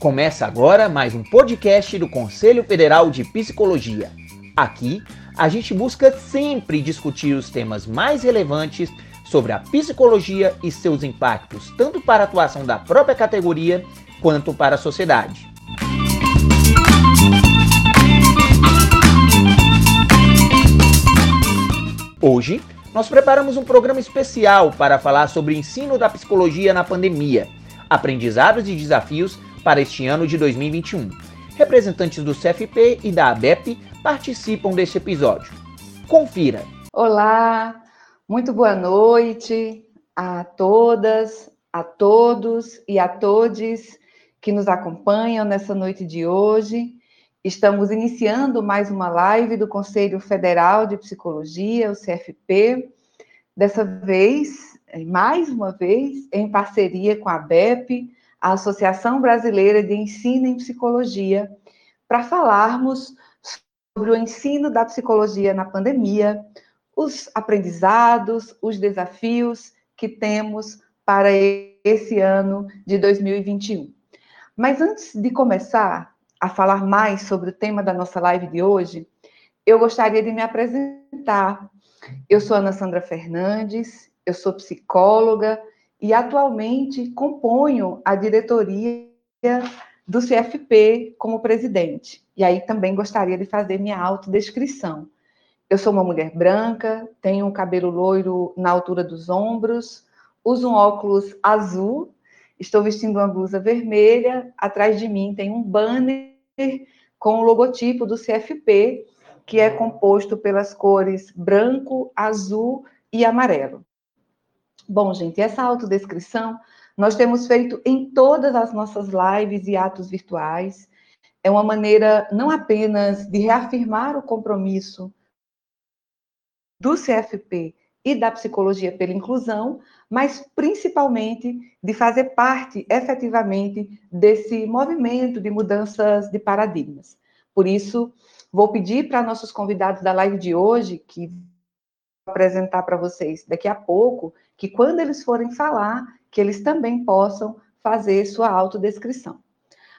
Começa agora mais um podcast do Conselho Federal de Psicologia. Aqui, a gente busca sempre discutir os temas mais relevantes sobre a psicologia e seus impactos, tanto para a atuação da própria categoria quanto para a sociedade. Hoje, nós preparamos um programa especial para falar sobre o ensino da psicologia na pandemia, aprendizados e desafios para este ano de 2021. Representantes do CFP e da ABEP participam deste episódio. Confira. Olá, muito boa noite a todas, a todos e a todes que nos acompanham nessa noite de hoje. Estamos iniciando mais uma live do Conselho Federal de Psicologia, o CFP. Dessa vez, mais uma vez, em parceria com a ABEP, a Associação Brasileira de Ensino em Psicologia, para falarmos sobre o ensino da psicologia na pandemia, os aprendizados, os desafios que temos para esse ano de 2021. Mas antes de começar a falar mais sobre o tema da nossa live de hoje, eu gostaria de me apresentar. Eu sou Ana Sandra Fernandes, eu sou psicóloga, e atualmente componho a diretoria do CFP como presidente. E aí também gostaria de fazer minha autodescrição. Eu sou uma mulher branca, tenho um cabelo loiro na altura dos ombros, uso um óculos azul, estou vestindo uma blusa vermelha, atrás de mim tem um banner com o logotipo do CFP, que é composto pelas cores branco, azul e amarelo. Bom, gente, essa autodescrição nós temos feito em todas as nossas lives e atos virtuais. É uma maneira não apenas de reafirmar o compromisso do CFP e da psicologia pela inclusão, mas principalmente de fazer parte efetivamente desse movimento de mudanças de paradigmas. Por isso, vou pedir para nossos convidados da live de hoje, que apresentar para vocês daqui a pouco, que quando eles forem falar, que eles também possam fazer sua autodescrição.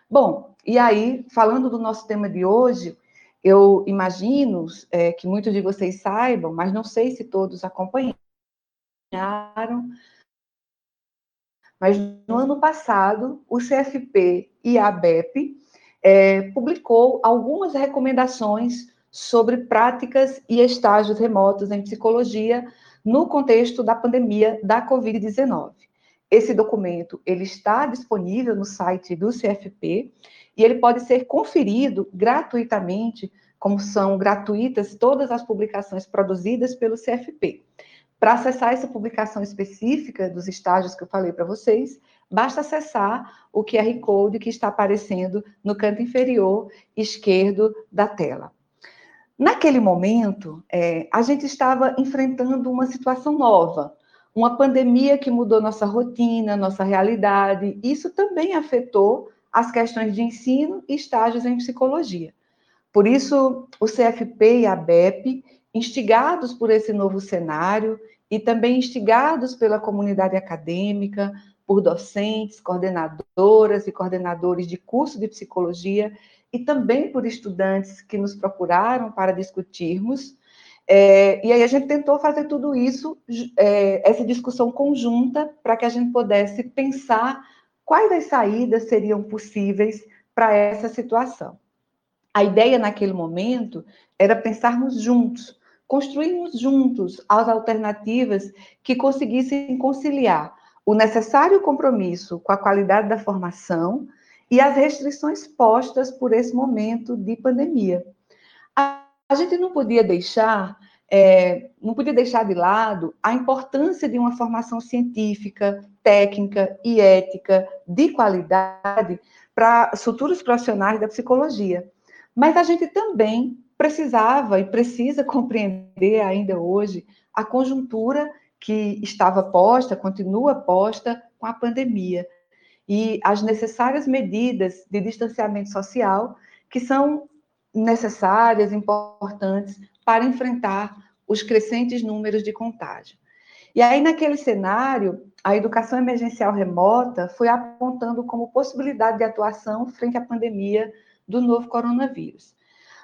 Bom, e aí, falando do nosso tema de hoje, eu imagino é, que muitos de vocês saibam, mas não sei se todos acompanharam, mas no ano passado, o CFP e a ABEP é, publicou algumas recomendações sobre práticas e estágios remotos em psicologia no contexto da pandemia da Covid-19. Esse documento ele está disponível no site do CFP e ele pode ser conferido gratuitamente, como são gratuitas todas as publicações produzidas pelo CFP. Para acessar essa publicação específica dos estágios que eu falei para vocês, basta acessar o QR Code que está aparecendo no canto inferior esquerdo da tela. Naquele momento, é, a gente estava enfrentando uma situação nova, uma pandemia que mudou nossa rotina, nossa realidade. Isso também afetou as questões de ensino e estágios em psicologia. Por isso, o CFP e a BEP, instigados por esse novo cenário e também instigados pela comunidade acadêmica, por docentes, coordenadoras e coordenadores de curso de psicologia, e também por estudantes que nos procuraram para discutirmos. É, e aí a gente tentou fazer tudo isso, é, essa discussão conjunta, para que a gente pudesse pensar quais as saídas seriam possíveis para essa situação. A ideia naquele momento era pensarmos juntos, construirmos juntos as alternativas que conseguissem conciliar o necessário compromisso com a qualidade da formação, e as restrições postas por esse momento de pandemia. A, a gente não podia deixar, é, não podia deixar de lado a importância de uma formação científica, técnica e ética de qualidade para futuros profissionais da psicologia. Mas a gente também precisava e precisa compreender ainda hoje a conjuntura que estava posta, continua posta com a pandemia e as necessárias medidas de distanciamento social que são necessárias, importantes para enfrentar os crescentes números de contágio. E aí, naquele cenário, a educação emergencial remota foi apontando como possibilidade de atuação frente à pandemia do novo coronavírus.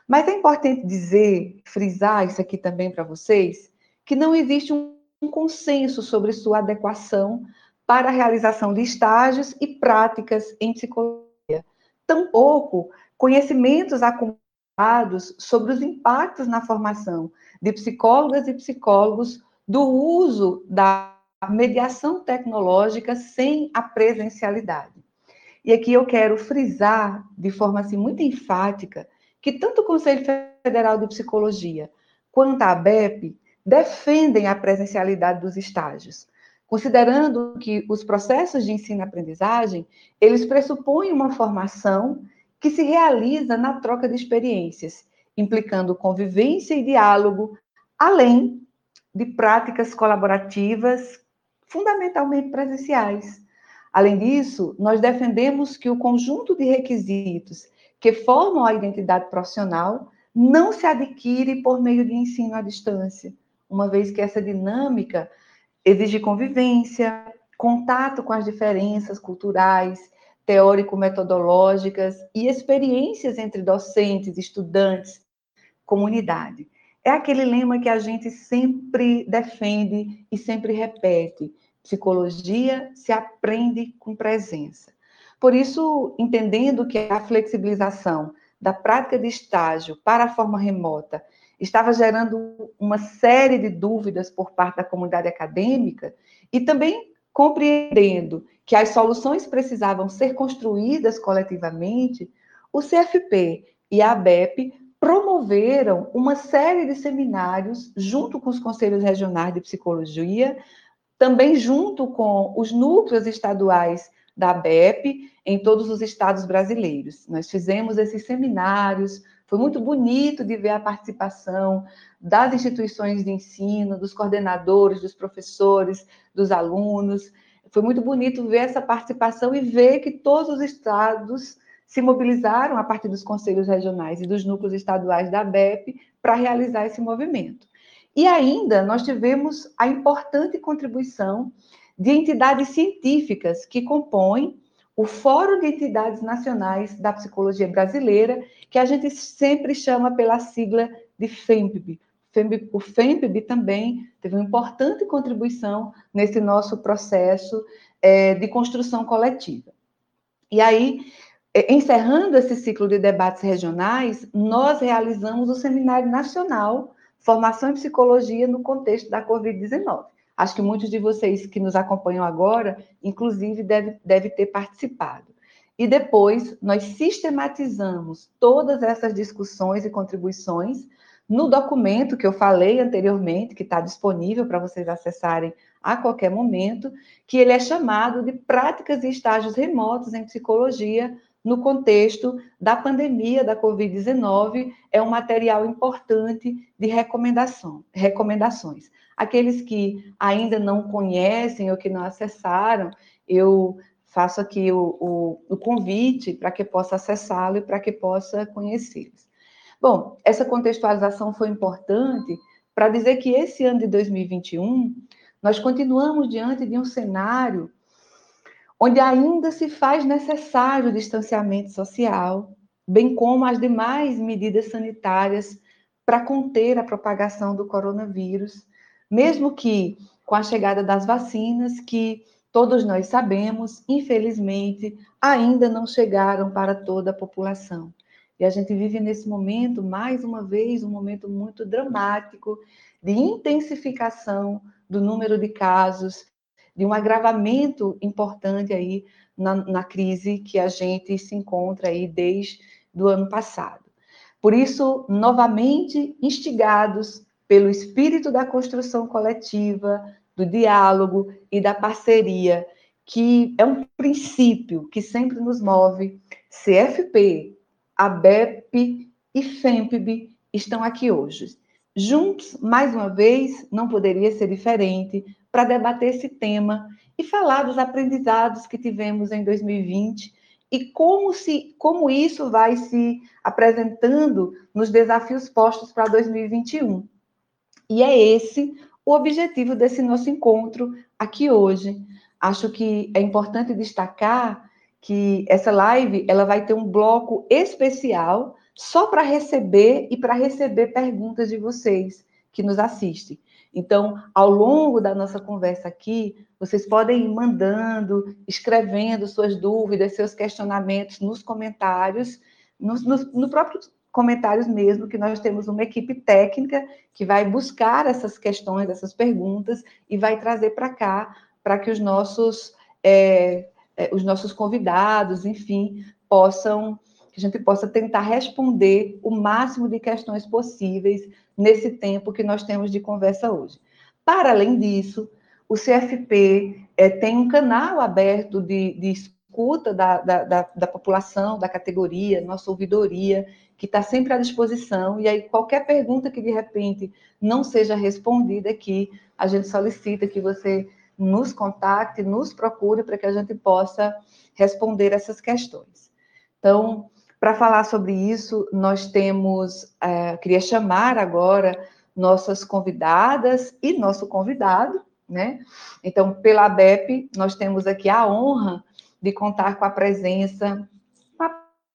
Mas é importante dizer, frisar isso aqui também para vocês, que não existe um consenso sobre sua adequação para a realização de estágios e práticas em psicologia. Tampouco conhecimentos acumulados sobre os impactos na formação de psicólogas e psicólogos do uso da mediação tecnológica sem a presencialidade. E aqui eu quero frisar de forma assim muito enfática que tanto o Conselho Federal de Psicologia quanto a ABEP defendem a presencialidade dos estágios, considerando que os processos de ensino-aprendizagem, eles pressupõem uma formação que se realiza na troca de experiências, implicando convivência e diálogo, além de práticas colaborativas fundamentalmente presenciais. Além disso, nós defendemos que o conjunto de requisitos que formam a identidade profissional não se adquire por meio de ensino à distância, uma vez que essa dinâmica exige convivência, contato com as diferenças culturais, teórico-metodológicas e experiências entre docentes, estudantes, comunidade. É aquele lema que a gente sempre defende e sempre repete: psicologia se aprende com presença. Por isso, entendendo que a flexibilização da prática de estágio para a forma remota estava gerando uma série de dúvidas por parte da comunidade acadêmica e também compreendendo que as soluções precisavam ser construídas coletivamente, o CFP e a ABEP promoveram uma série de seminários junto com os conselhos regionais de psicologia, também junto com os núcleos estaduais da ABEP em todos os estados brasileiros. Nós fizemos esses seminários, foi muito bonito de ver a participação das instituições de ensino, dos coordenadores, dos professores, dos alunos. Foi muito bonito ver essa participação e ver que todos os estados se mobilizaram a partir dos conselhos regionais e dos núcleos estaduais da BEP para realizar esse movimento. E ainda nós tivemos a importante contribuição de entidades científicas que compõem o Fórum de Entidades Nacionais da Psicologia Brasileira, que a gente sempre chama pela sigla de FEMPB. O FEMPB também teve uma importante contribuição nesse nosso processo é, de construção coletiva. E aí, é, encerrando esse ciclo de debates regionais, nós realizamos o Seminário Nacional Formação em Psicologia no contexto da Covid-19. Acho que muitos de vocês que nos acompanham agora, inclusive, devem deve ter participado. E depois, nós sistematizamos todas essas discussões e contribuições no documento que eu falei anteriormente, que está disponível para vocês acessarem a qualquer momento, que ele é chamado de Práticas e Estágios Remotos em Psicologia no contexto da pandemia da Covid-19, é um material importante de recomendação, recomendações. Aqueles que ainda não conhecem ou que não acessaram, eu faço aqui o, o, o convite para que possa acessá-lo e para que possa conhecê-los. Bom, essa contextualização foi importante para dizer que esse ano de 2021 nós continuamos diante de um cenário onde ainda se faz necessário o distanciamento social, bem como as demais medidas sanitárias para conter a propagação do coronavírus, mesmo que com a chegada das vacinas, que todos nós sabemos, infelizmente, ainda não chegaram para toda a população. E a gente vive nesse momento, mais uma vez, um momento muito dramático de intensificação do número de casos de um agravamento importante aí na, na crise que a gente se encontra aí desde o ano passado. Por isso, novamente instigados pelo espírito da construção coletiva, do diálogo e da parceria, que é um princípio que sempre nos move, CFP, ABEP e FEMPB estão aqui hoje. Juntos, mais uma vez, não poderia ser diferente, para debater esse tema e falar dos aprendizados que tivemos em 2020 e como, se, como isso vai se apresentando nos desafios postos para 2021. E é esse o objetivo desse nosso encontro aqui hoje. Acho que é importante destacar que essa live ela vai ter um bloco especial só para receber e para receber perguntas de vocês que nos assistem. Então, ao longo da nossa conversa aqui, vocês podem ir mandando, escrevendo suas dúvidas, seus questionamentos nos comentários, no, no, no próprio comentários mesmo, que nós temos uma equipe técnica que vai buscar essas questões, essas perguntas, e vai trazer para cá, para que os nossos, é, é, os nossos convidados, enfim, possam, que a gente possa tentar responder o máximo de questões possíveis nesse tempo que nós temos de conversa hoje. Para além disso, o CFP é, tem um canal aberto de, de escuta da, da, da, da, população, da categoria, nossa ouvidoria, que está sempre à disposição, e aí qualquer pergunta que de repente não seja respondida aqui, a gente solicita que você nos contacte, nos procure para que a gente possa responder essas questões. Então, para falar sobre isso, nós temos, é, queria chamar agora nossas convidadas e nosso convidado, né? Então, pela ABEP, nós temos aqui a honra de contar com a presença, a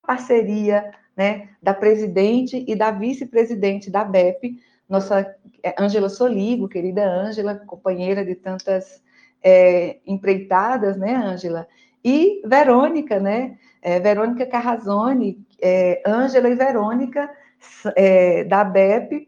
parceria, né, da presidente e da vice-presidente da ABEP, nossa é, Ângela Soligo, querida Ângela, companheira de tantas é, empreitadas, né, Ângela? E Verônica, né? É, Verônica Carrazone, é, Ângela e Verônica, é, da BEP,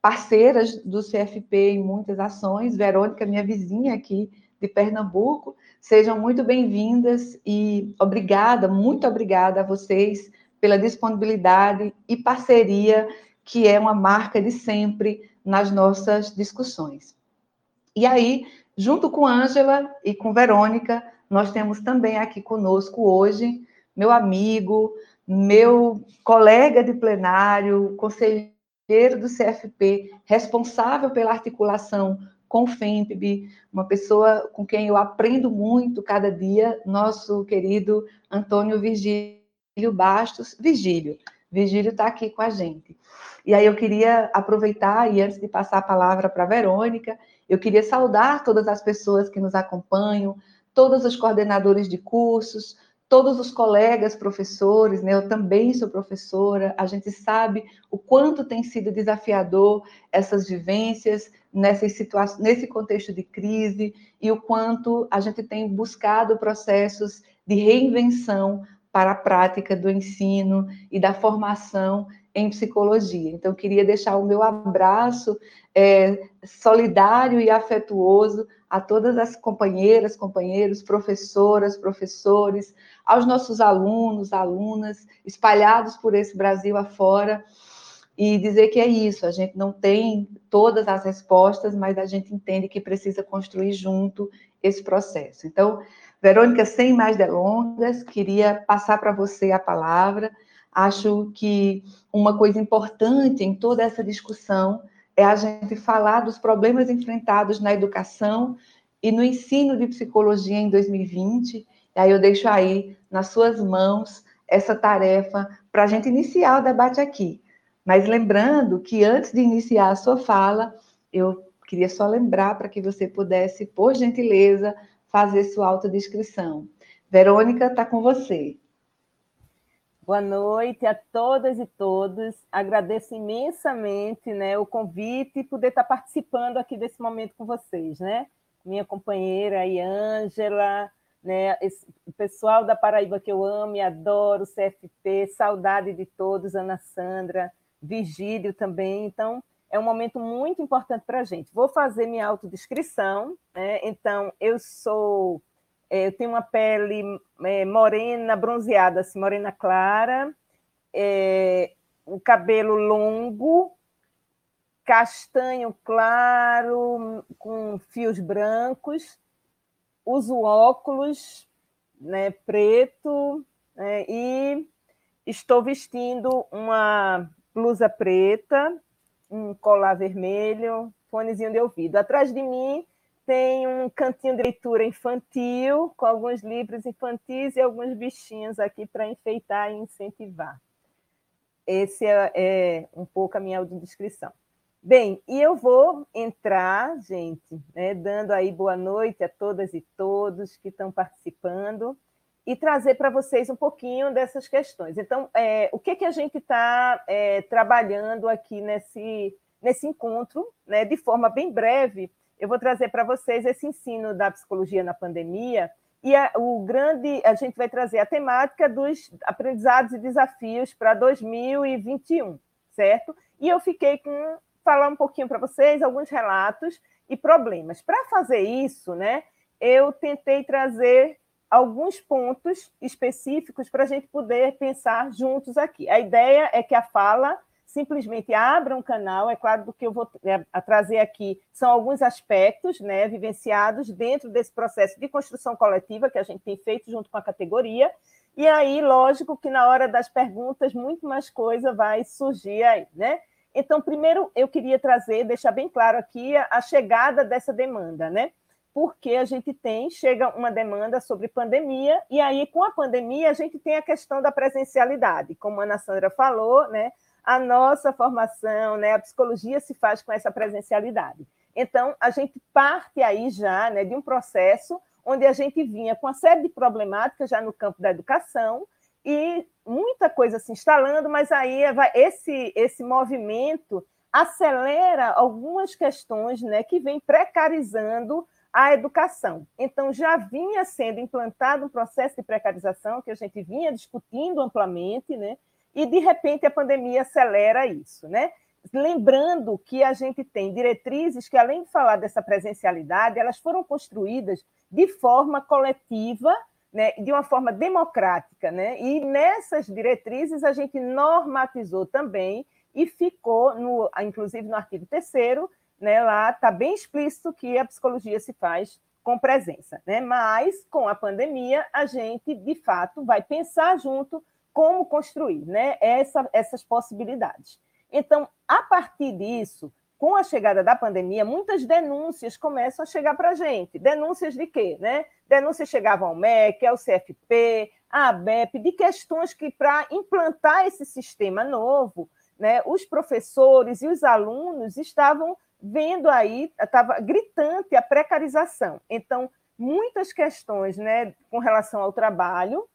parceiras do CFP em muitas ações. Verônica, minha vizinha aqui de Pernambuco. Sejam muito bem-vindas e obrigada, muito obrigada a vocês pela disponibilidade e parceria, que é uma marca de sempre nas nossas discussões. E aí, junto com Ângela e com Verônica, nós temos também aqui conosco hoje meu amigo, meu colega de plenário, conselheiro do CFP, responsável pela articulação com o FEMPB, uma pessoa com quem eu aprendo muito cada dia, nosso querido Antônio Virgílio Bastos. Virgílio, Virgílio está aqui com a gente. E aí eu queria aproveitar, e antes de passar a palavra para a Verônica, eu queria saudar todas as pessoas que nos acompanham, todos os coordenadores de cursos, todos os colegas professores, né? Eu também sou professora, a gente sabe o quanto tem sido desafiador essas vivências nessas situações, nesse contexto de crise e o quanto a gente tem buscado processos de reinvenção para a prática do ensino e da formação em psicologia. Então, queria deixar o meu abraço é, solidário e afetuoso a todas as companheiras, companheiros, professoras, professores, aos nossos alunos, alunas, espalhados por esse Brasil afora, e dizer que é isso, a gente não tem todas as respostas, mas a gente entende que precisa construir junto esse processo. Então, Verônica, sem mais delongas, queria passar para você a palavra. Acho que uma coisa importante em toda essa discussão é a gente falar dos problemas enfrentados na educação e no ensino de psicologia em 2020 e aí eu deixo aí nas suas mãos essa tarefa para a gente iniciar o debate aqui. Mas lembrando que antes de iniciar a sua fala, eu queria só lembrar para que você pudesse, por gentileza, fazer sua autodescrição. Verônica, está com você. Boa noite a todas e todos. Agradeço imensamente né, o convite e poder estar participando aqui desse momento com vocês, né? Minha companheira aí, Ângela, né? O pessoal da Paraíba que eu amo e adoro, CFP, saudade de todos, Ana Sandra, Vigílio também. Então, é um momento muito importante para a gente. Vou fazer minha autodescrição. Né? Então, eu sou. É, eu tenho uma pele é, morena, bronzeada, assim, morena clara, é, o cabelo longo, castanho claro, com fios brancos, uso óculos né, preto né, e estou vestindo uma blusa preta, um colar vermelho, fonezinho de ouvido. Atrás de mim tem um cantinho de leitura infantil, com alguns livros infantis e alguns bichinhos aqui para enfeitar e incentivar. Esse é, é um pouco a minha audiodescrição. Bem, e eu vou entrar, gente, né, dando aí boa noite a todas e todos que estão participando e trazer para vocês um pouquinho dessas questões. Então, é, o que, que a gente está é, trabalhando aqui nesse, nesse encontro, né, de forma bem breve, eu vou trazer para vocês esse ensino da psicologia na pandemia e a, o grande, a gente vai trazer a temática dos aprendizados e desafios para 2021, certo? E eu fiquei com falar um pouquinho para vocês alguns relatos e problemas. Para fazer isso, né, eu tentei trazer alguns pontos específicos para a gente poder pensar juntos aqui. A ideia é que a fala simplesmente abra um canal, é claro, do que eu vou é, trazer aqui são alguns aspectos né, vivenciados dentro desse processo de construção coletiva que a gente tem feito junto com a categoria, e aí, lógico que na hora das perguntas, muito mais coisa vai surgir aí, né? Então, primeiro, eu queria trazer, deixar bem claro aqui a, a chegada dessa demanda, né? Porque a gente tem, chega uma demanda sobre pandemia, e aí, com a pandemia, a gente tem a questão da presencialidade, como a Ana Sandra falou, né? A nossa formação, né? A psicologia se faz com essa presencialidade. Então, a gente parte aí já né, de um processo onde a gente vinha com uma série de problemáticas já no campo da educação, e muita coisa se instalando, mas aí esse, esse movimento acelera algumas questões né, que vem precarizando a educação. Então, já vinha sendo implantado um processo de precarização que a gente vinha discutindo amplamente, né? e de repente a pandemia acelera isso. Né? Lembrando que a gente tem diretrizes que, além de falar dessa presencialidade, elas foram construídas de forma coletiva né, de uma forma democrática. Né? E nessas diretrizes a gente normatizou também e ficou, no, inclusive no artigo 3 né, lá está bem explícito que a psicologia se faz com presença. Né? Mas, com a pandemia, a gente, de fato, vai pensar junto como construir né, essa, essas possibilidades. Então, a partir disso, com a chegada da pandemia, muitas denúncias começam a chegar para a gente. Denúncias de quê? Né? Denúncias chegavam ao MEC, ao CFP, à ABEP, de questões que, para implantar esse sistema novo, né, os professores e os alunos estavam vendo aí, estava gritante a precarização. Então, muitas questões né, com relação ao trabalho,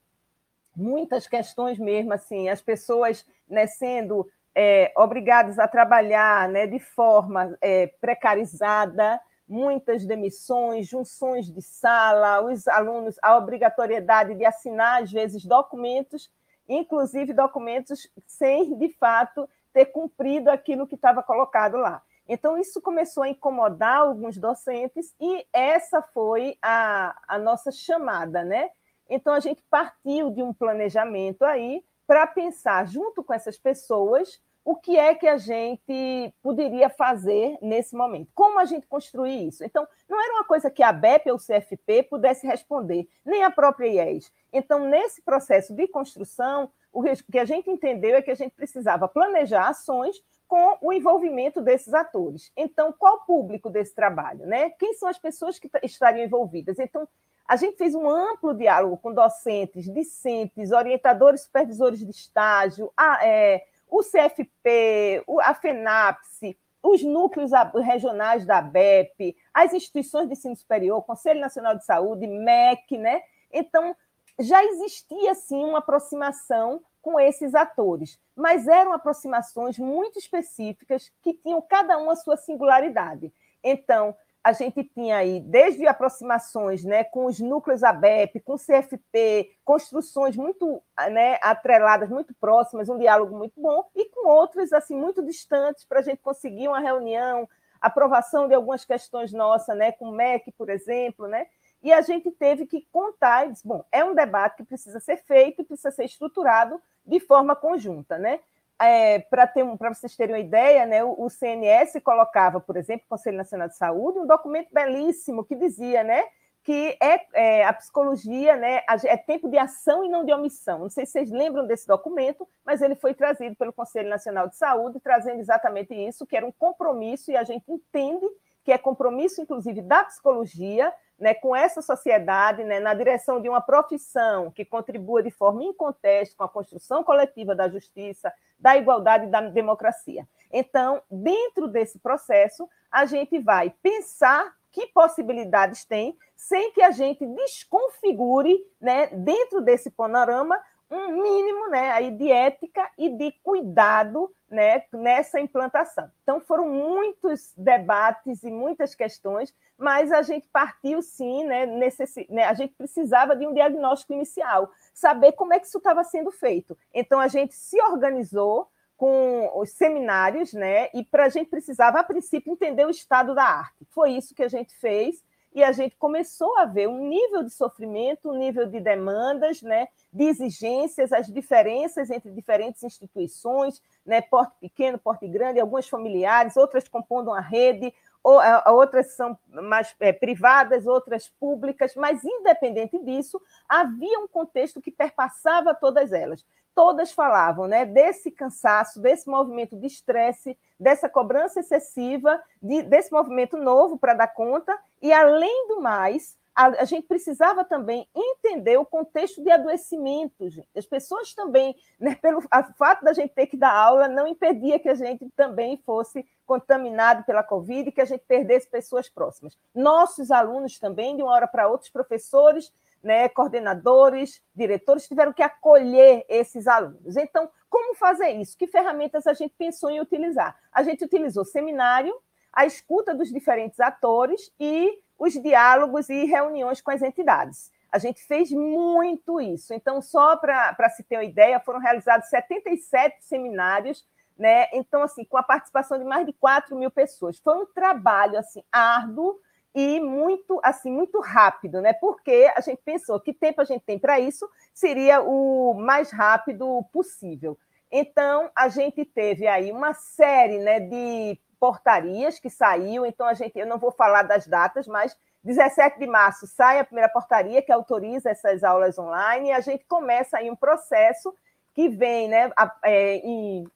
muitas questões mesmo, assim, as pessoas né, sendo é, obrigados a trabalhar né, de forma é, precarizada, muitas demissões, junções de sala, os alunos, a obrigatoriedade de assinar, às vezes, documentos, inclusive documentos sem, de fato, ter cumprido aquilo que estava colocado lá. Então, isso começou a incomodar alguns docentes e essa foi a, a nossa chamada, né? Então, a gente partiu de um planejamento aí para pensar junto com essas pessoas o que é que a gente poderia fazer nesse momento, como a gente construir isso. Então, não era uma coisa que a BEP ou o CFP pudesse responder, nem a própria IES. Então, nesse processo de construção, o que a gente entendeu é que a gente precisava planejar ações com o envolvimento desses atores. Então, qual o público desse trabalho? Né? Quem são as pessoas que estariam envolvidas? Então, a gente fez um amplo diálogo com docentes, discentes, orientadores, supervisores de estágio, a, é, o CFP, a FENAPSE, os núcleos regionais da ABEP, as instituições de ensino superior, Conselho Nacional de Saúde, MEC, né? Então, já existia, sim, uma aproximação com esses atores, mas eram aproximações muito específicas que tinham cada uma a sua singularidade. Então, a gente tinha aí desde aproximações né, com os núcleos ABEP, com o CFP, construções muito né, atreladas, muito próximas, um diálogo muito bom, e com outros assim muito distantes para a gente conseguir uma reunião, aprovação de algumas questões nossas, né, com o MEC, por exemplo, né? E a gente teve que contar bom, é um debate que precisa ser feito, precisa ser estruturado de forma conjunta, né? é, para vocês terem uma ideia, né, o, o, CNS colocava, por exemplo, o Conselho Nacional de Saúde, um documento belíssimo que dizia né, que é, é, a psicologia né, é tempo de ação e não de omissão. Não sei se vocês lembram desse documento, mas ele foi trazido pelo Conselho Nacional de Saúde, trazendo exatamente isso, que era um compromisso, e a gente entende que é compromisso, inclusive, da psicologia, né, com essa sociedade, né, na direção de uma profissão que contribua de forma inconteste com a construção coletiva da justiça, da igualdade e da democracia. Então, dentro desse processo, a gente vai pensar que possibilidades tem, sem que a gente desconfigure, né, dentro desse panorama, um mínimo né, aí de ética e de cuidado né, nessa implantação. Então, foram muitos debates e muitas questões, mas a gente partiu sim, né, necess... né, a gente precisava de um diagnóstico inicial, saber como é que isso estava sendo feito. Então, a gente se organizou com os seminários, né, e para a gente precisava, a princípio, entender o estado da arte. Foi isso que a gente fez e a gente começou a ver um nível de sofrimento, um nível de demandas, né, de exigências, as diferenças entre diferentes instituições, né, porte pequeno, porte grande, algumas familiares, outras compondo uma rede, ou, outras são mais é, privadas, outras públicas, mas independente disso, havia um contexto que perpassava todas elas. Todas falavam né, desse cansaço, desse movimento de estresse, dessa cobrança excessiva, de, desse movimento novo para dar conta, e além do mais, a, a, gente precisava também entender o contexto de adoecimento. Gente. As pessoas também, né, pelo fato da gente ter que dar aula, não impedia que a gente também fosse contaminado pela Covid e que a gente perdesse pessoas próximas. Nossos alunos também, de uma hora para outra, os professores, né, coordenadores, diretores, tiveram que acolher esses alunos. Então, como fazer isso? Que ferramentas a gente pensou em utilizar? A gente utilizou seminário, a escuta dos diferentes atores e os diálogos e reuniões com as entidades. A gente fez muito isso. Então, só para se ter uma ideia, foram realizados 77 seminários, né? Então, assim, com a participação de mais de 4 mil pessoas. Foi um trabalho assim árduo e muito assim muito rápido, né? Porque a gente pensou que tempo a gente tem para isso seria o mais rápido possível. Então a gente teve aí uma série, né, de portarias que saiu, então a gente, eu não vou falar das datas, mas 17 de março sai a primeira portaria que autoriza essas aulas online e a gente começa aí um processo que vem né, é,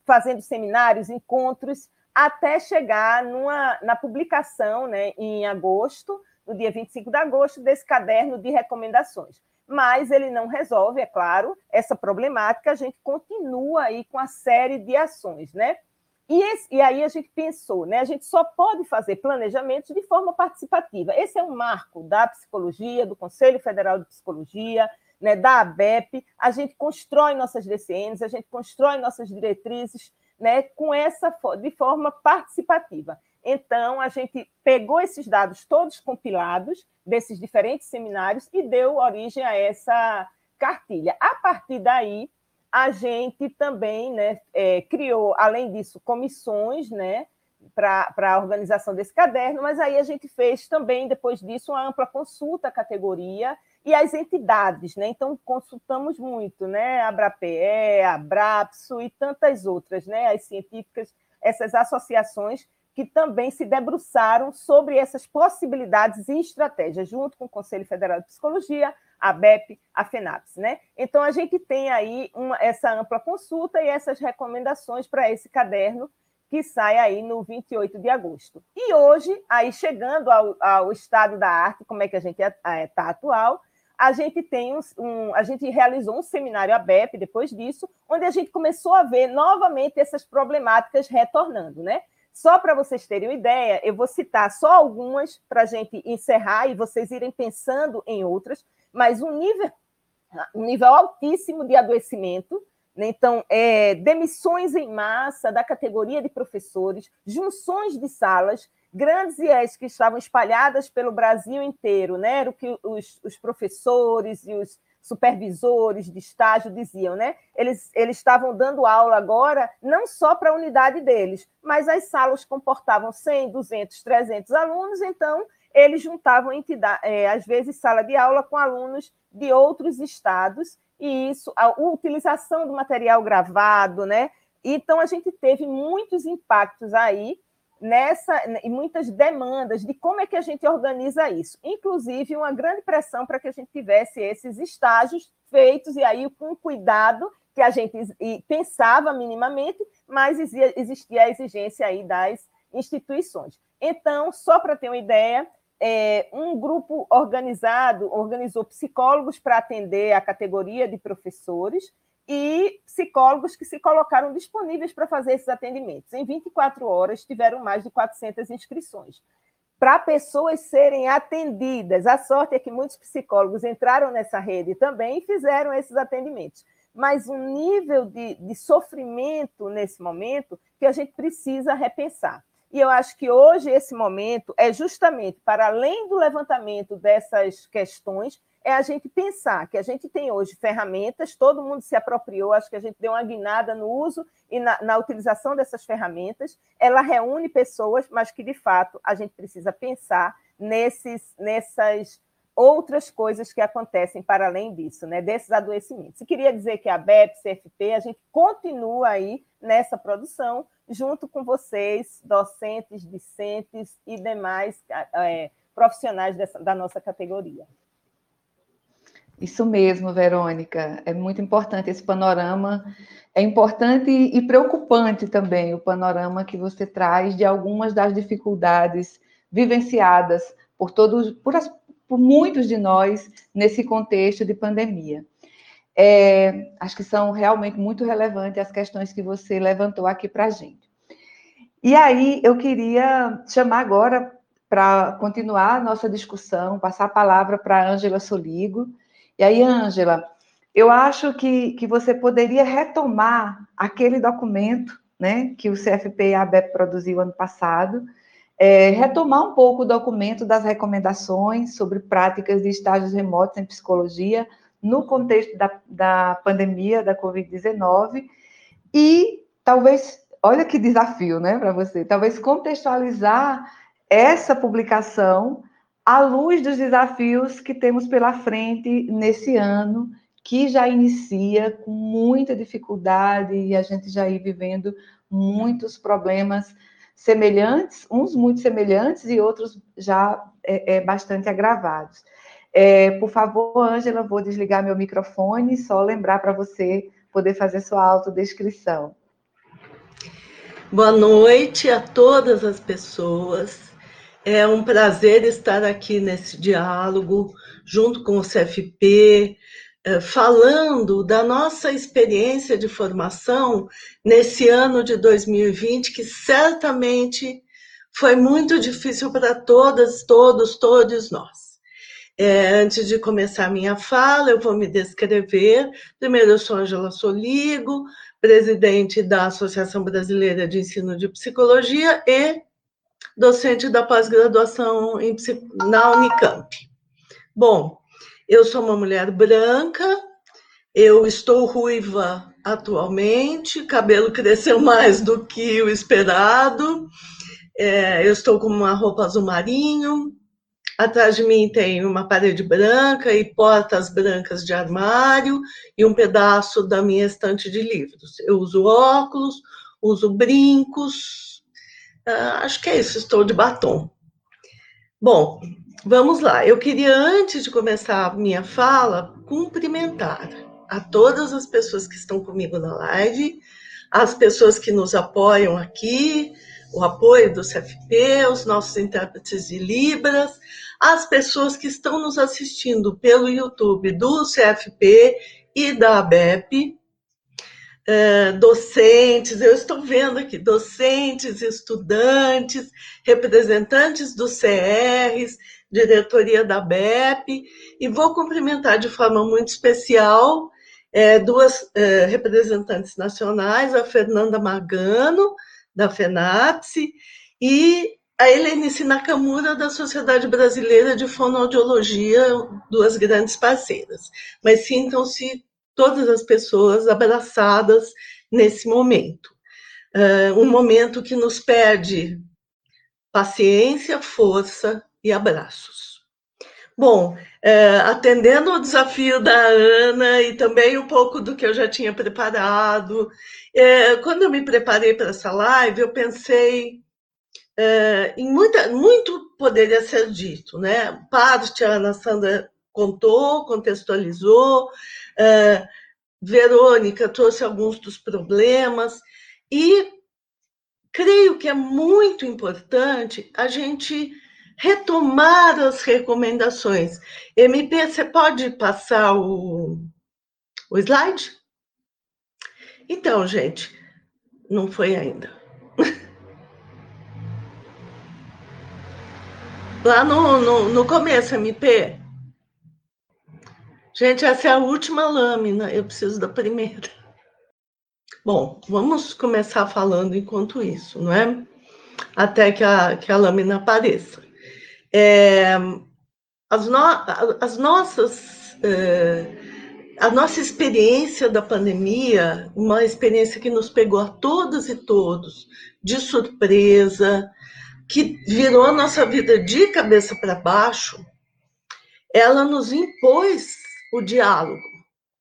fazendo seminários, encontros, até chegar numa, na publicação né, em agosto, no dia 25 de agosto, desse caderno de recomendações. Mas ele não resolve, é claro, essa problemática, a gente continua aí com a série de ações, né? E, esse, e, aí a gente pensou, né? A gente só pode fazer planejamentos de forma participativa. Esse é um marco da psicologia, do Conselho Federal de Psicologia, né, da ABEP. A gente constrói nossas DCNs, a gente constrói nossas diretrizes, né, com essa de forma participativa. Então a gente pegou esses dados todos compilados desses diferentes seminários e deu origem a essa cartilha. A partir daí a gente também né, é, criou, além disso, comissões né, para a organização desse caderno, mas aí a gente fez também, depois disso, uma ampla consulta à categoria e às entidades, né? Então, consultamos muito, né? A Abrape, a Brapso e tantas outras, né? As científicas, essas associações que também se debruçaram sobre essas possibilidades e estratégias, junto com o Conselho Federal de Psicologia, a BEP, a FENAPS. Né? Então, a gente tem aí uma, essa ampla consulta e essas recomendações para esse caderno que sai aí no 28 de agosto. E hoje, aí chegando ao, ao estado da arte, como é que a gente está é, tá atual, a gente tem um, um, a gente realizou um seminário ABEP depois disso, onde a gente começou a ver novamente essas problemáticas retornando, né? Só para vocês terem uma ideia, eu vou citar só algumas para a gente encerrar e vocês irem pensando em outras, mas um nível, um nível altíssimo de adoecimento. Né? Então, é, demissões em massa da categoria de professores, junções de salas, grandes IES que estavam espalhadas pelo Brasil inteiro, né? Era o que os, os professores e os supervisores de estágio diziam, né? Eles, eles estavam dando aula agora não só para a unidade deles, mas as salas comportavam 100, 200, 300 alunos, então eles juntavam entidade, é, às vezes sala de aula com alunos de outros estados e isso, a utilização do material gravado, né? Então a gente teve muitos impactos aí nessa e muitas demandas de como é que a gente organiza isso, inclusive uma grande pressão para que a gente tivesse esses estágios feitos e aí com cuidado que a gente pensava minimamente, mas existia a exigência aí das instituições. Então, só para ter uma ideia, é, um grupo organizado organizou psicólogos para atender a categoria de professores e psicólogos que se colocaram disponíveis para fazer esses atendimentos. Em 24 horas, tiveram mais de 400 inscrições. Para pessoas serem atendidas, a sorte é que muitos psicólogos entraram nessa rede também e fizeram esses atendimentos. Mas um nível de, de sofrimento nesse momento que a gente precisa repensar. E eu acho que hoje esse momento é justamente para além do levantamento dessas questões, é a gente pensar que a gente tem hoje ferramentas, todo mundo se apropriou, acho que a gente deu uma guinada no uso e na, na, utilização dessas ferramentas. Ela reúne pessoas, mas que, de fato, a gente precisa pensar nesses, nessas outras coisas que acontecem para além disso, né, desses adoecimentos. E queria dizer que a BEP, CFP, a gente continua aí nessa produção, junto com vocês, docentes, discentes e demais é, profissionais dessa, da nossa categoria. Isso mesmo, Verônica. É muito importante esse panorama. É importante e preocupante também o panorama que você traz de algumas das dificuldades vivenciadas por todos, por, as, por muitos de nós nesse contexto de pandemia. É, acho que são realmente muito relevantes as questões que você levantou aqui para a gente. E aí, eu queria chamar agora para continuar a nossa discussão, passar a palavra para a Ângela Soligo, e aí, Ângela, eu acho que, que você poderia retomar aquele documento né, que o CFP e a ABEP produziu ano passado, é, retomar um pouco o documento das recomendações sobre práticas de estágios remotos em psicologia no contexto da, da pandemia da Covid-19 e talvez, olha que desafio, né, para você, talvez contextualizar essa publicação à luz dos desafios que temos pela frente nesse ano, que já inicia com muita dificuldade e a gente já ir vivendo muitos problemas semelhantes, uns muito semelhantes e outros já é, é bastante agravados. É, por favor, Ângela, vou desligar meu microfone, só lembrar para você poder fazer sua autodescrição. Boa noite a todas as pessoas é um prazer estar aqui nesse diálogo, junto com o CFP, é, falando da nossa experiência de formação nesse ano de 2020, que certamente foi muito difícil para todas, todos, todos nós. É, antes de começar minha fala, eu vou me descrever. Primeiro, eu sou Angela Soligo, presidente da Associação Brasileira de Ensino de Psicologia e docente da pós-graduação na Unicamp. Bom, eu sou uma mulher branca, eu estou ruiva atualmente, cabelo cresceu mais do que o esperado, é, eu estou com uma roupa azul marinho, atrás de mim tem uma parede branca e portas brancas de armário e um pedaço da minha estante de livros. Eu uso óculos, uso brincos, Uh, acho que é isso, estou de batom. Bom, vamos lá. Eu queria, antes de começar a minha fala, cumprimentar a todas as pessoas que estão comigo na live, as pessoas que nos apoiam aqui, o apoio do CFP, os nossos intérpretes de Libras, as pessoas que estão nos assistindo pelo YouTube do CFP e da ABEP, é, docentes, eu estou vendo aqui, docentes, estudantes, representantes dos CRs, diretoria da BEP, e vou cumprimentar de forma muito especial é, duas é, representantes nacionais, a Fernanda Magano, da FENAPSE, e a Helenice Nakamura, da Sociedade Brasileira de Fonoaudiologia, duas grandes parceiras. Mas sintam-se todas as pessoas abraçadas nesse momento. Uh, um momento que nos pede paciência, força e abraços. Bom, uh, atendendo ao desafio da Ana e também um pouco do que eu já tinha preparado, uh, quando eu me preparei para essa live, eu pensei em muita, muito poderia ser dito, né? Parte a Ana Sandra contou, contextualizou, Uh, Verônica trouxe alguns dos problemas e creio que é muito importante a gente retomar as recomendações. MP, você pode passar o, o slide? Então, gente, não foi ainda. Lá no, no, no começo, MP. Gente, essa é a última lâmina, eu preciso da primeira. Bom, vamos começar falando enquanto isso, não é? Até que a, que a lâmina apareça. É, as, no, as nossas. É, a nossa experiência da pandemia, uma experiência que nos pegou a todas e todos de surpresa, que virou a nossa vida de cabeça para baixo, ela nos impôs o diálogo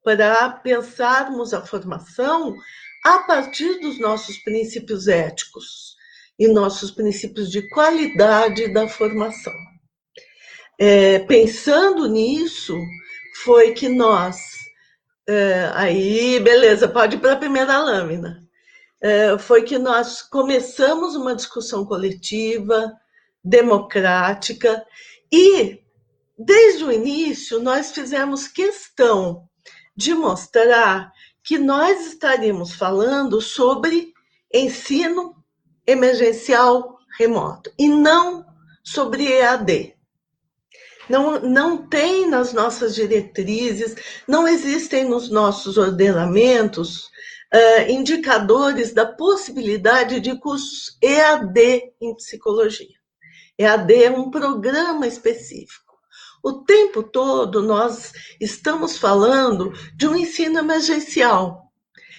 para pensarmos a formação a partir dos nossos princípios éticos e nossos princípios de qualidade da formação. É, pensando nisso, foi que nós. É, aí, beleza, pode ir para a primeira lâmina. É, foi que nós começamos uma discussão coletiva, democrática, e desde o início nós fizemos questão de mostrar que nós estaríamos falando sobre ensino emergencial remoto e não sobre EAD. Não, não tem nas nossas diretrizes, não existem nos nossos ordenamentos uh, indicadores da possibilidade de cursos EAD em psicologia. EAD é um programa específico. O tempo todo nós estamos falando de um ensino emergencial.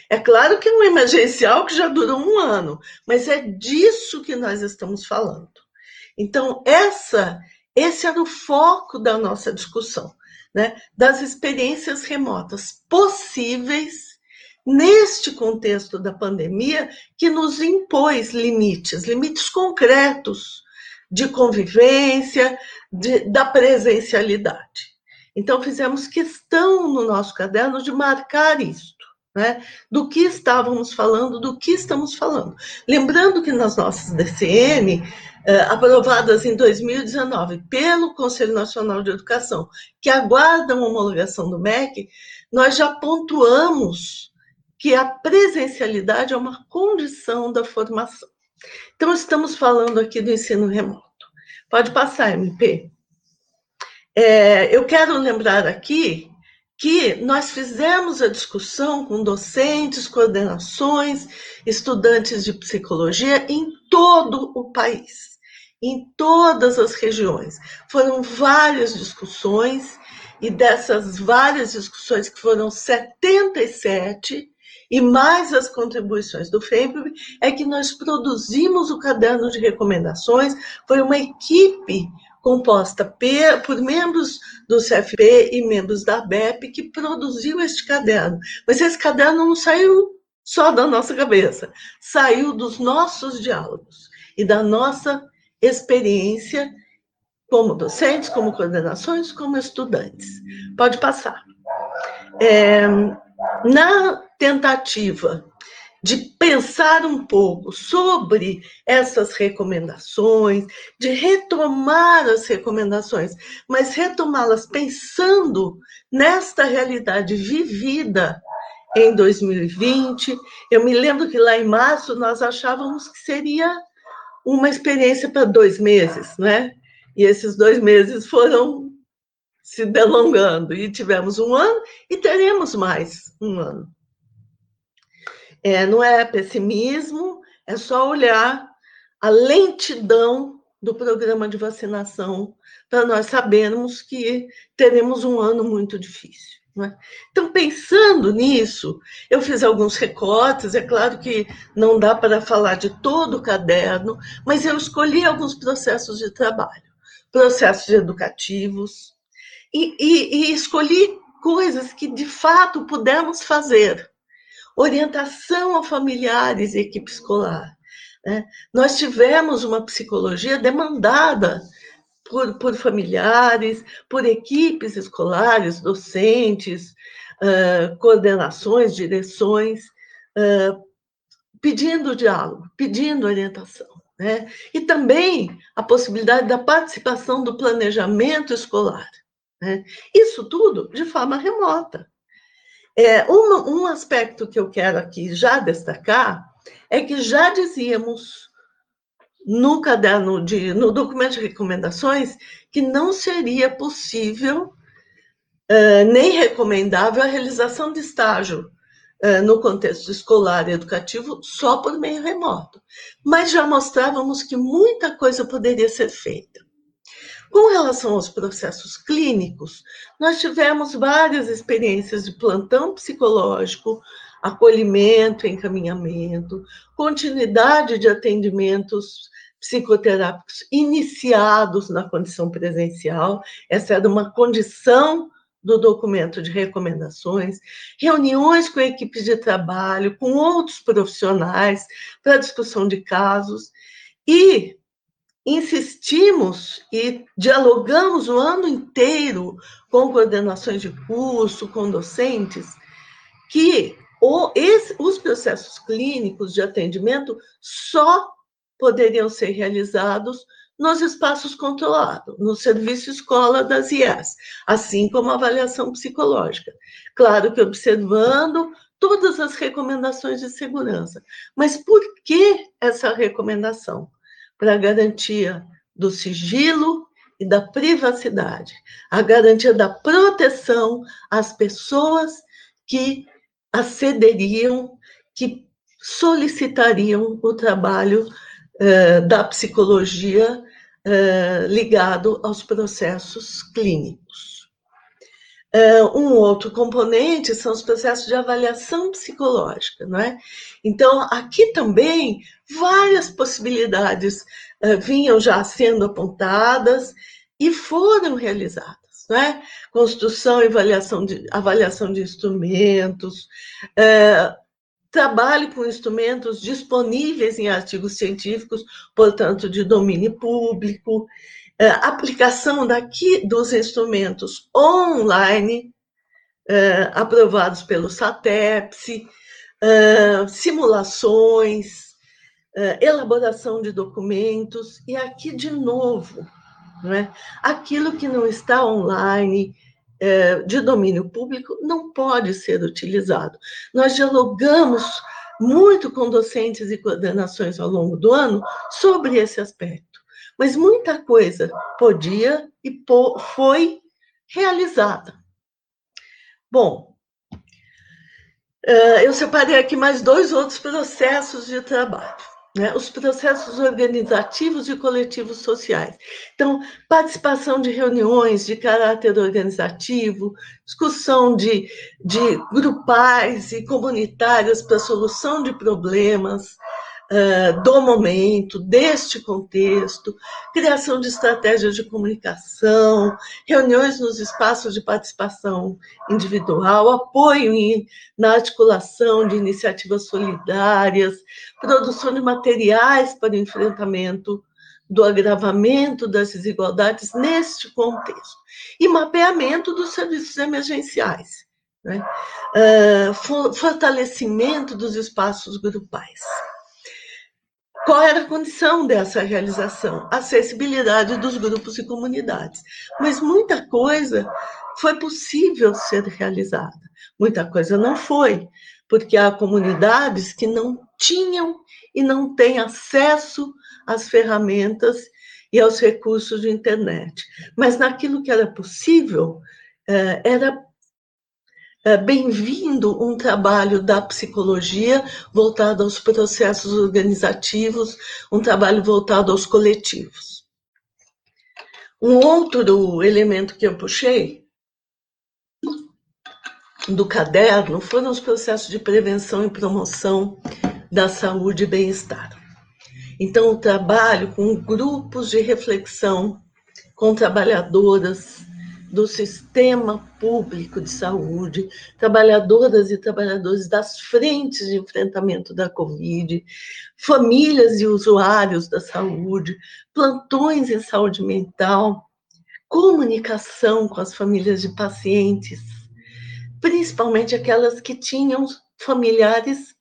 É claro que é um emergencial que já durou um ano, mas é disso que nós estamos falando. Então, essa esse era o foco da nossa discussão, né? das experiências remotas possíveis neste contexto da pandemia que nos impôs limites, limites concretos de convivência, de, da presencialidade. Então, fizemos questão no nosso caderno de marcar isto. Né, do que estávamos falando, do que estamos falando. Lembrando que nas nossas DCN, eh, aprovadas em 2019 pelo Conselho Nacional de Educação, que aguardam a homologação do MEC, nós já pontuamos que a presencialidade é uma condição da formação. Então, estamos falando aqui do ensino remoto. Pode passar, MP. É, eu quero lembrar aqui que nós fizemos a discussão com docentes, coordenações, estudantes de psicologia em todo o país em todas as regiões. Foram várias discussões, e dessas várias discussões, que foram 77, e mais as contribuições do FEMPB, é que nós produzimos o caderno de recomendações. Foi uma equipe composta por membros do CFP e membros da BEP que produziu este caderno. Mas esse caderno não saiu só da nossa cabeça, saiu dos nossos diálogos e da nossa experiência como docentes, como coordenações, como estudantes. Pode passar. É, na tentativa de pensar um pouco sobre essas recomendações, de retomar as recomendações, mas retomá-las pensando nesta realidade vivida em 2020. Eu me lembro que lá em março nós achávamos que seria uma experiência para dois meses, né? E esses dois meses foram se delongando e tivemos um ano e teremos mais um ano. É, não é pessimismo, é só olhar a lentidão do programa de vacinação para nós sabermos que teremos um ano muito difícil. É? Então, pensando nisso, eu fiz alguns recortes. É claro que não dá para falar de todo o caderno, mas eu escolhi alguns processos de trabalho, processos educativos, e, e, e escolhi coisas que de fato pudemos fazer. Orientação a familiares e equipe escolar. Né? Nós tivemos uma psicologia demandada por, por familiares, por equipes escolares, docentes, uh, coordenações, direções, uh, pedindo diálogo, pedindo orientação. Né? E também a possibilidade da participação do planejamento escolar. Né? Isso tudo de forma remota. É, um, um aspecto que eu quero aqui já destacar é que já dizíamos no caderno de, no documento de recomendações, que não seria possível uh, nem recomendável a realização de estágio uh, no contexto escolar e educativo só por meio remoto. Mas já mostrávamos que muita coisa poderia ser feita. Com relação aos processos clínicos, nós tivemos várias experiências de plantão psicológico, acolhimento, encaminhamento, continuidade de atendimentos psicoterápicos iniciados na condição presencial. Essa era uma condição do documento de recomendações, reuniões com equipes de trabalho, com outros profissionais para discussão de casos e insistimos e dialogamos o ano inteiro com coordenações de curso, com docentes, que o, esse, os processos clínicos de atendimento só poderiam ser realizados nos espaços controlados, no serviço escola das IES, assim como a avaliação psicológica. Claro que observando todas as recomendações de segurança. Mas por que essa recomendação? Para garantia do sigilo e da privacidade, a garantia da proteção às pessoas que acederiam, que solicitariam o trabalho eh, da psicologia eh, ligado aos processos clínicos. Uh, um outro componente são os processos de avaliação psicológica, não é? Então, aqui também várias possibilidades uh, vinham já sendo apontadas e foram realizadas, não é? Construção e avaliação de, avaliação de instrumentos, uh, trabalho com instrumentos disponíveis em artigos científicos, portanto, de domínio público, aplicação daqui dos instrumentos online, é, aprovados pelo SATEPSE, é, simulações, elaboração de documentos, e aqui de novo, né, aquilo que não está online, de domínio público, não pode ser utilizado. Nós dialogamos muito com docentes e coordenações ao longo do ano sobre esse aspecto mas muita coisa podia e foi realizada. Bom, eu separei aqui mais dois outros processos de trabalho. Né, os processos organizativos e coletivos sociais. Então, participação de reuniões de caráter organizativo, discussão de, de grupais e comunitárias para solução de problemas, uh, do momento, deste contexto, criação de estratégias de comunicação, reuniões nos espaços de participação individual, apoio em, na articulação de iniciativas solidárias, produção de materiais para enfrentamento do agravamento das desigualdades neste contexto, e mapeamento dos serviços emergenciais. Né? Uh, fortalecimento dos espaços grupais. Qual era a condição dessa realização? Acessibilidade dos grupos e comunidades. Mas muita coisa foi possível ser realizada, muita coisa não foi, porque há comunidades que não tinham e não têm acesso às ferramentas e aos recursos de internet. Mas naquilo que era possível, eh, era bem-vindo um trabalho da psicologia voltado aos processos organizativos, um trabalho voltado aos coletivos. Um outro elemento que eu puxei do caderno foram os processos de prevenção e promoção da saúde e bem-estar. Então, o trabalho com grupos de reflexão com trabalhadoras, do sistema público de saúde, trabalhadoras e trabalhadores das frentes de enfrentamento da Covid, famílias e usuários da saúde, plantões em saúde mental, comunicação com as famílias de pacientes, principalmente aquelas que tinham familiares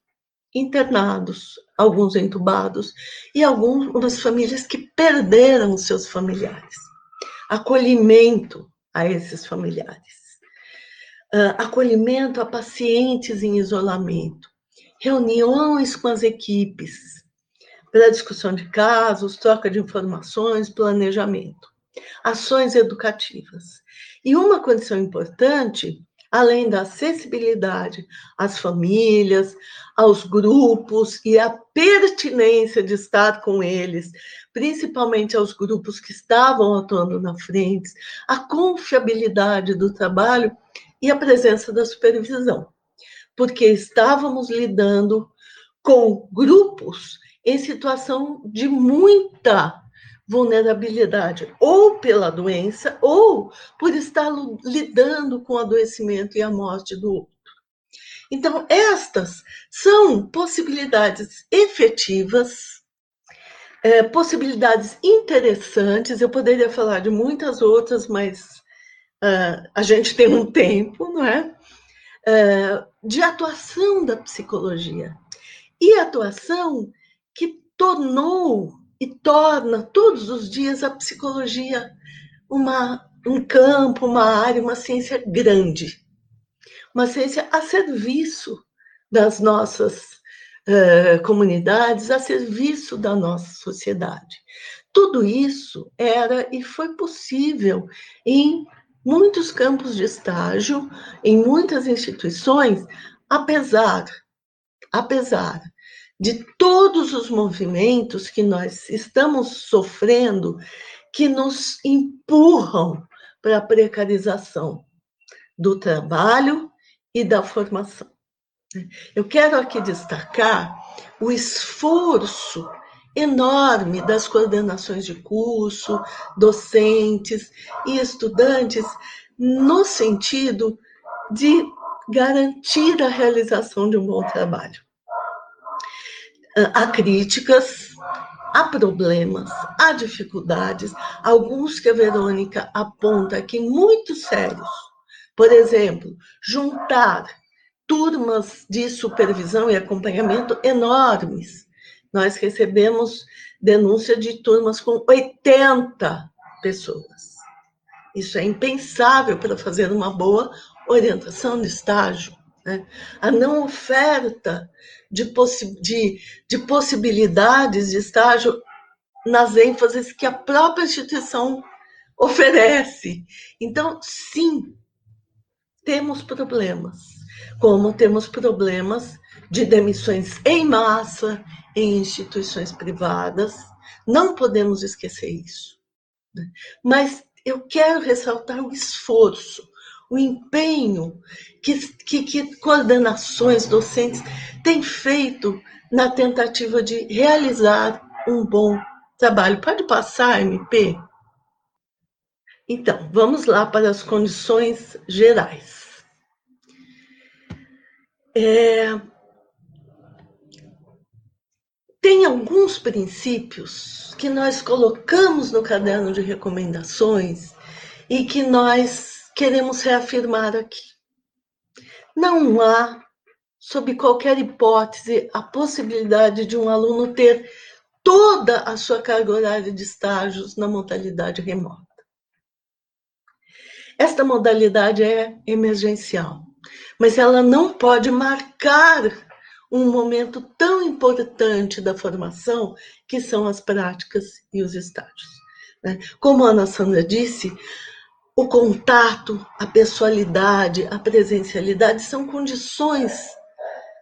internados, alguns entubados, e algumas famílias que perderam seus familiares. Acolhimento, a esses familiares. uh, acolhimento a pacientes em isolamento, reuniões com as equipes para discussão de casos, troca de informações, planejamento, ações educativas. E uma condição importante além da acessibilidade às famílias, aos grupos e a pertinência de estar com eles, principalmente aos grupos que estavam atuando na frente, a confiabilidade do trabalho e a presença da supervisão, porque estávamos lidando com grupos em situação de muita vulnerabilidade, ou pela doença, ou por estar lidando com o adoecimento e a morte do outro. Então, estas são possibilidades efetivas, é, possibilidades interessantes. Eu poderia falar de muitas outras, mas uh, a gente tem um tempo, não é? Uh, de atuação da psicologia. E atuação que tornou e torna todos os dias a psicologia uma, um campo, uma área, uma ciência grande, uma ciência a serviço das nossas uh, comunidades, a serviço da nossa sociedade. Tudo isso era e foi possível em muitos campos de estágio, em muitas instituições, apesar, apesar de todos os movimentos que nós estamos sofrendo que nos empurram para a precarização do trabalho e da formação. Eu quero aqui destacar o esforço enorme das coordenações de curso, docentes e estudantes no sentido de garantir a realização de um bom trabalho há críticas, há problemas, há dificuldades, alguns que a Verônica aponta aqui muito sérios. Por exemplo, juntar turmas de supervisão e acompanhamento enormes. Nós recebemos denúncia de turmas com 80 pessoas. Isso é impensável para fazer uma boa orientação de estágio. Né? A não oferta de, possi de, de possibilidades de estágio nas ênfases que a própria instituição oferece. Então, sim, temos problemas, como temos problemas de demissões em massa em instituições privadas, não podemos esquecer isso. Né? Mas eu quero ressaltar o esforço, o empenho que, que, que coordenações docentes têm feito na tentativa de realizar um bom trabalho. Pode passar, MP? Então, vamos lá para as condições gerais. É... Tem alguns princípios que nós colocamos no caderno de recomendações e que nós queremos reafirmar aqui. Não há, sob qualquer hipótese, a possibilidade de um aluno ter toda a sua carga horária de estágios na modalidade remota. Esta modalidade é emergencial, mas ela não pode marcar um momento tão importante da formação que são as práticas e os estágios. Né? Como a Ana Sandra disse, o contato, a pessoalidade, a presencialidade são condições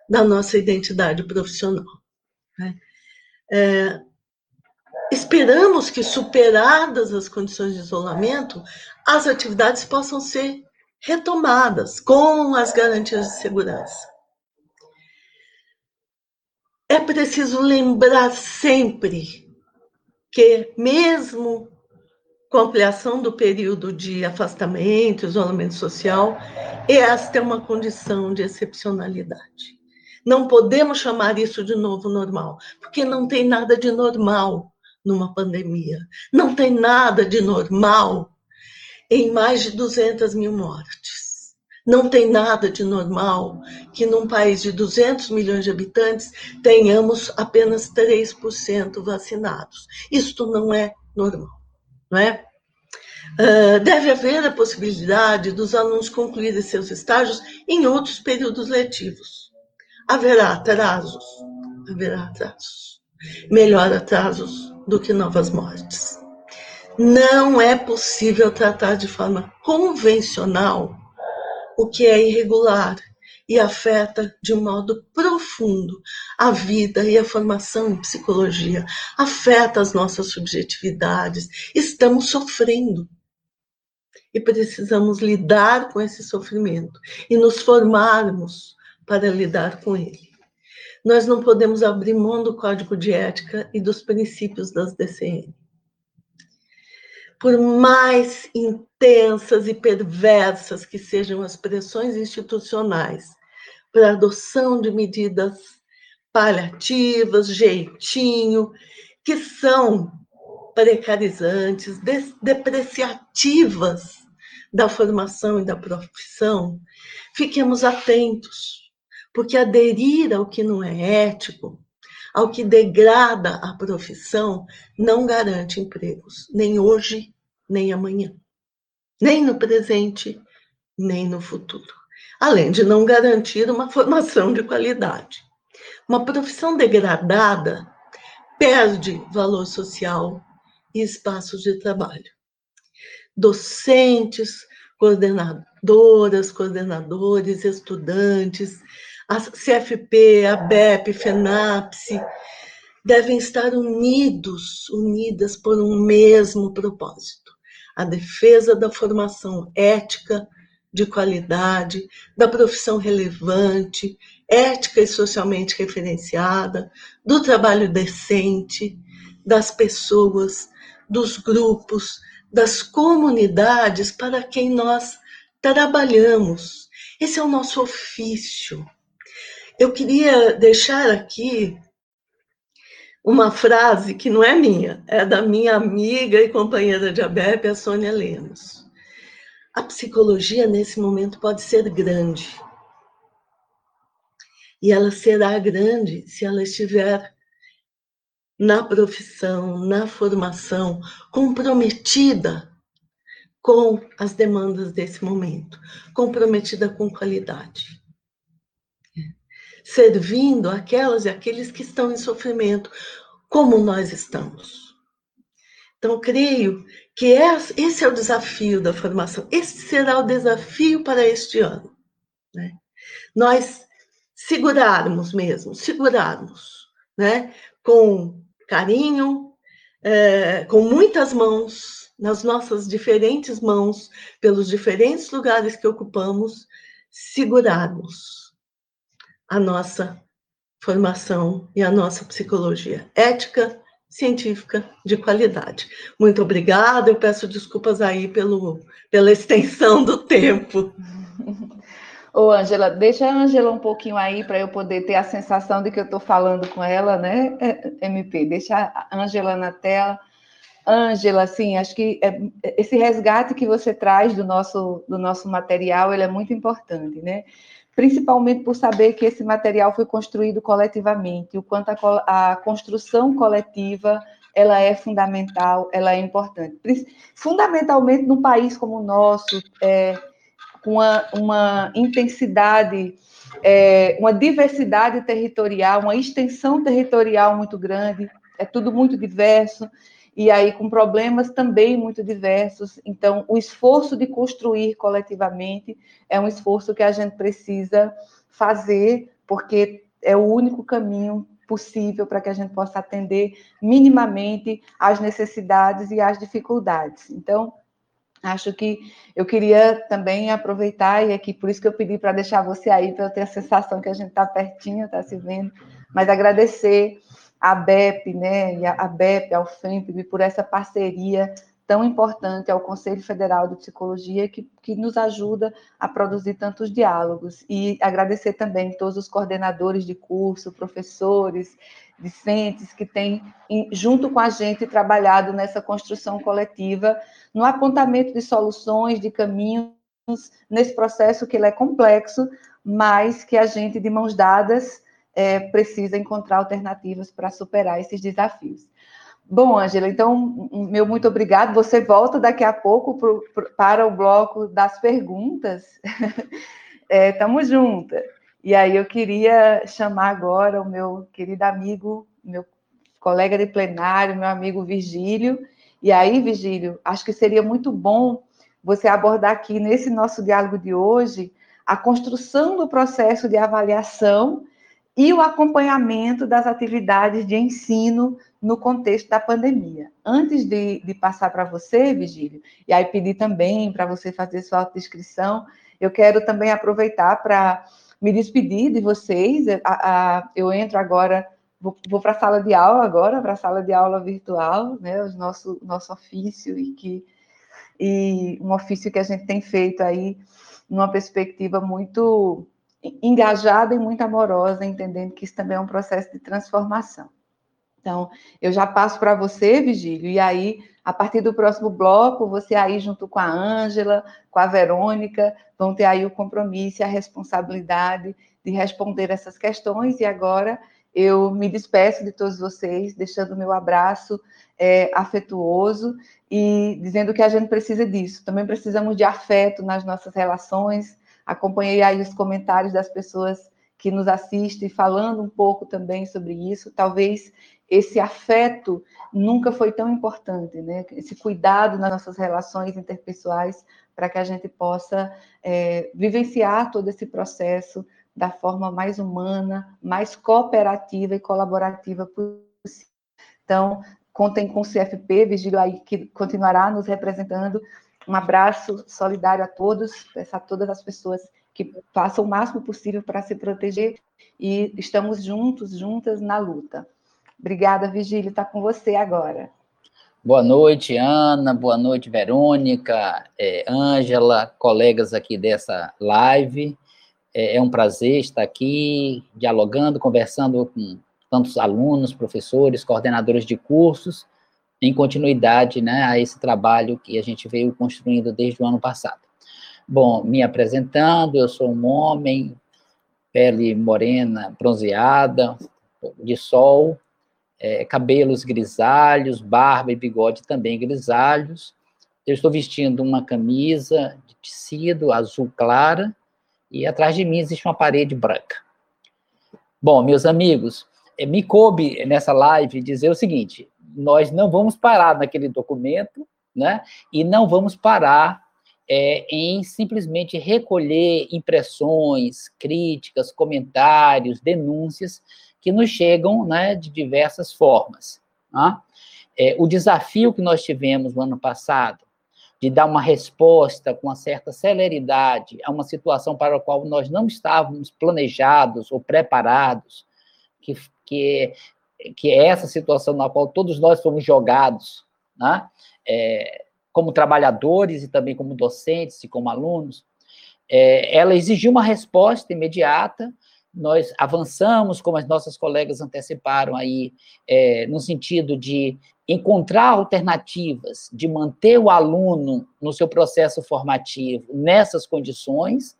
da nossa identidade profissional. Né? É, esperamos que, superadas as condições de isolamento, as atividades possam ser retomadas com as garantias de segurança. É preciso lembrar sempre que, mesmo com a ampliação do período de afastamento, isolamento social, esta é uma condição de excepcionalidade. Não podemos chamar isso de novo normal, porque não tem nada de normal numa pandemia. Não tem nada de normal em mais de 200 mil mortes. Não tem nada de normal que num país de 200 milhões de habitantes tenhamos apenas 3% vacinados. Isto não é normal não é? Uh, deve haver a possibilidade dos alunos concluírem seus estágios em outros períodos letivos. Haverá atrasos, haverá atrasos. Melhor atrasos do que novas mortes. Não é possível tratar de forma convencional o que é irregular e afeta de um modo profundo a vida e a formação em psicologia, afeta as nossas subjetividades. Estamos sofrendo e precisamos lidar com esse sofrimento e nos formarmos para lidar com ele. Nós não podemos abrir mão do código de ética e dos princípios das DCN por mais intensas e perversas que sejam as pressões institucionais para a adoção de medidas paliativas, jeitinho, que são precarizantes, depreciativas da formação e da profissão, fiquemos atentos, porque aderir ao que não é ético, ao que degrada a profissão, não garante empregos, nem hoje, nem amanhã, nem no presente, nem no futuro. Além de não garantir uma formação de qualidade. Uma profissão degradada perde valor social e espaços de trabalho. Docentes, coordenadoras, coordenadores, estudantes, a CFP, a BEP, FENAPSE, devem estar unidos, unidas por um mesmo propósito a defesa da formação ética de qualidade, da profissão relevante, ética e socialmente referenciada, do trabalho decente, das pessoas, dos grupos, das comunidades para quem nós trabalhamos. Esse é o nosso ofício. Eu queria deixar aqui uma frase que não é minha, é da minha amiga e companheira de ABEP, a Sônia Lemos. A psicologia, nesse momento, pode ser grande. E ela será grande se ela estiver na profissão, na formação, comprometida com as demandas desse momento, comprometida com qualidade servindo aquelas e aqueles que estão em sofrimento, como nós estamos. Então, creio que esse é o desafio da formação, esse será o desafio para este ano. Né? Nós segurarmos mesmo, segurarmos, né? com carinho, é, com muitas mãos, nas nossas diferentes mãos, pelos diferentes lugares que ocupamos, segurarmos a nossa formação e a nossa psicologia ética, científica de qualidade. Muito obrigada, eu peço desculpas aí pelo, pela extensão do tempo. Ô, Ângela, deixa a Ângela um pouquinho aí para eu poder ter a sensação de que eu estou falando com ela, né, é, MP? Deixa a Ângela na tela. Ângela, assim, acho que é, esse resgate que você traz do nosso, do nosso material, ele é muito importante, né? Principalmente por saber que esse material foi construído coletivamente, o quanto a, a construção coletiva ela é fundamental, ela é importante. Fundamentalmente num país como o nosso, é, com uma, uma intensidade, é, uma diversidade territorial, uma extensão territorial muito grande, é tudo muito diverso e aí com problemas também muito diversos. Então, o esforço de construir coletivamente é um esforço que a gente precisa fazer, porque é o único caminho possível para que a gente possa atender minimamente às necessidades e às dificuldades. Então, acho que eu queria também aproveitar, e aqui por isso que eu pedi para deixar você aí, para eu ter a sensação que a gente está pertinho, está se vendo, mas agradecer a BEP, né, e a BEP, ao FEMPB, por essa parceria tão importante ao Conselho Federal de Psicologia, que, que nos ajuda a produzir tantos diálogos. E agradecer também todos os coordenadores de curso, professores, discentes, que têm, junto com a gente, trabalhado nessa construção coletiva, no apontamento de soluções, de caminhos, nesse processo que ele é complexo, mas que a gente, de mãos dadas, é, precisa encontrar alternativas para superar esses desafios. Bom, Angela, então, meu muito obrigado. Você volta daqui a pouco pro, pro, para o bloco das perguntas. é, tamo junto. E aí eu queria chamar agora o meu querido amigo, meu colega de plenário, meu amigo Virgílio. E aí, Virgílio, acho que seria muito bom você abordar aqui nesse nosso diálogo de hoje a construção do processo de avaliação e o acompanhamento das atividades de ensino no contexto da pandemia. Antes de, de passar para você, Vigílio, e aí pedir também para você fazer sua autodescrição, eu quero também aproveitar para me despedir de vocês. A, a, eu entro agora, vou, vou para a sala de aula agora, para a sala de aula virtual, né, o nosso, nosso ofício, e, que, e um ofício que a gente tem feito aí numa perspectiva muito engajada e muito amorosa, entendendo que isso também é um processo de transformação. Então, eu já passo para você, Vigílio, e aí, a partir do próximo bloco, você aí, junto com a Ângela, com a Verônica, vão ter aí o compromisso e a responsabilidade de responder essas questões. E agora, eu me despeço de todos vocês, deixando o meu abraço é, afetuoso e dizendo que a gente precisa disso. Também precisamos de afeto nas nossas relações, Acompanhei aí os comentários das pessoas que nos assistem, falando um pouco também sobre isso. Talvez esse afeto nunca foi tão importante, né? Esse cuidado nas nossas relações interpessoais para que a gente possa é, vivenciar todo esse processo da forma mais humana, mais cooperativa e colaborativa possível. Então, contem com o CFP, Vigílio aí que continuará nos representando um abraço solidário a todos, a todas as pessoas que façam o máximo possível para se proteger e estamos juntos, juntas na luta. Obrigada, Vigílio, está com você agora. Boa noite, Ana, boa noite, Verônica, é, Ângela, é, colegas aqui dessa live. É, é um prazer estar aqui dialogando, conversando com tantos alunos, professores, coordenadores de cursos, em continuidade né, a esse trabalho que a gente veio construindo desde o ano passado. Bom, me apresentando, eu sou um homem, pele morena, bronzeada, de sol, é, cabelos grisalhos, barba e bigode também grisalhos. Eu estou vestindo uma camisa de tecido azul clara e atrás de mim existe uma parede branca. Bom, meus amigos, é, me coube nessa live dizer o seguinte: nós não vamos parar naquele documento, né? E não vamos parar é, em simplesmente recolher impressões, críticas, comentários, denúncias que nos chegam né, de diversas formas. Né? É, o desafio que nós tivemos no ano passado de dar uma resposta com uma certa celeridade a uma situação para a qual nós não estávamos planejados ou preparados, que, que que é essa situação na qual todos nós fomos jogados, né? É, como trabalhadores e também como docentes e como alunos, é, ela exigiu uma resposta imediata. Nós avançamos, como as nossas colegas anteciparam aí, é, no sentido de encontrar alternativas, de manter o aluno no seu processo formativo nessas condições,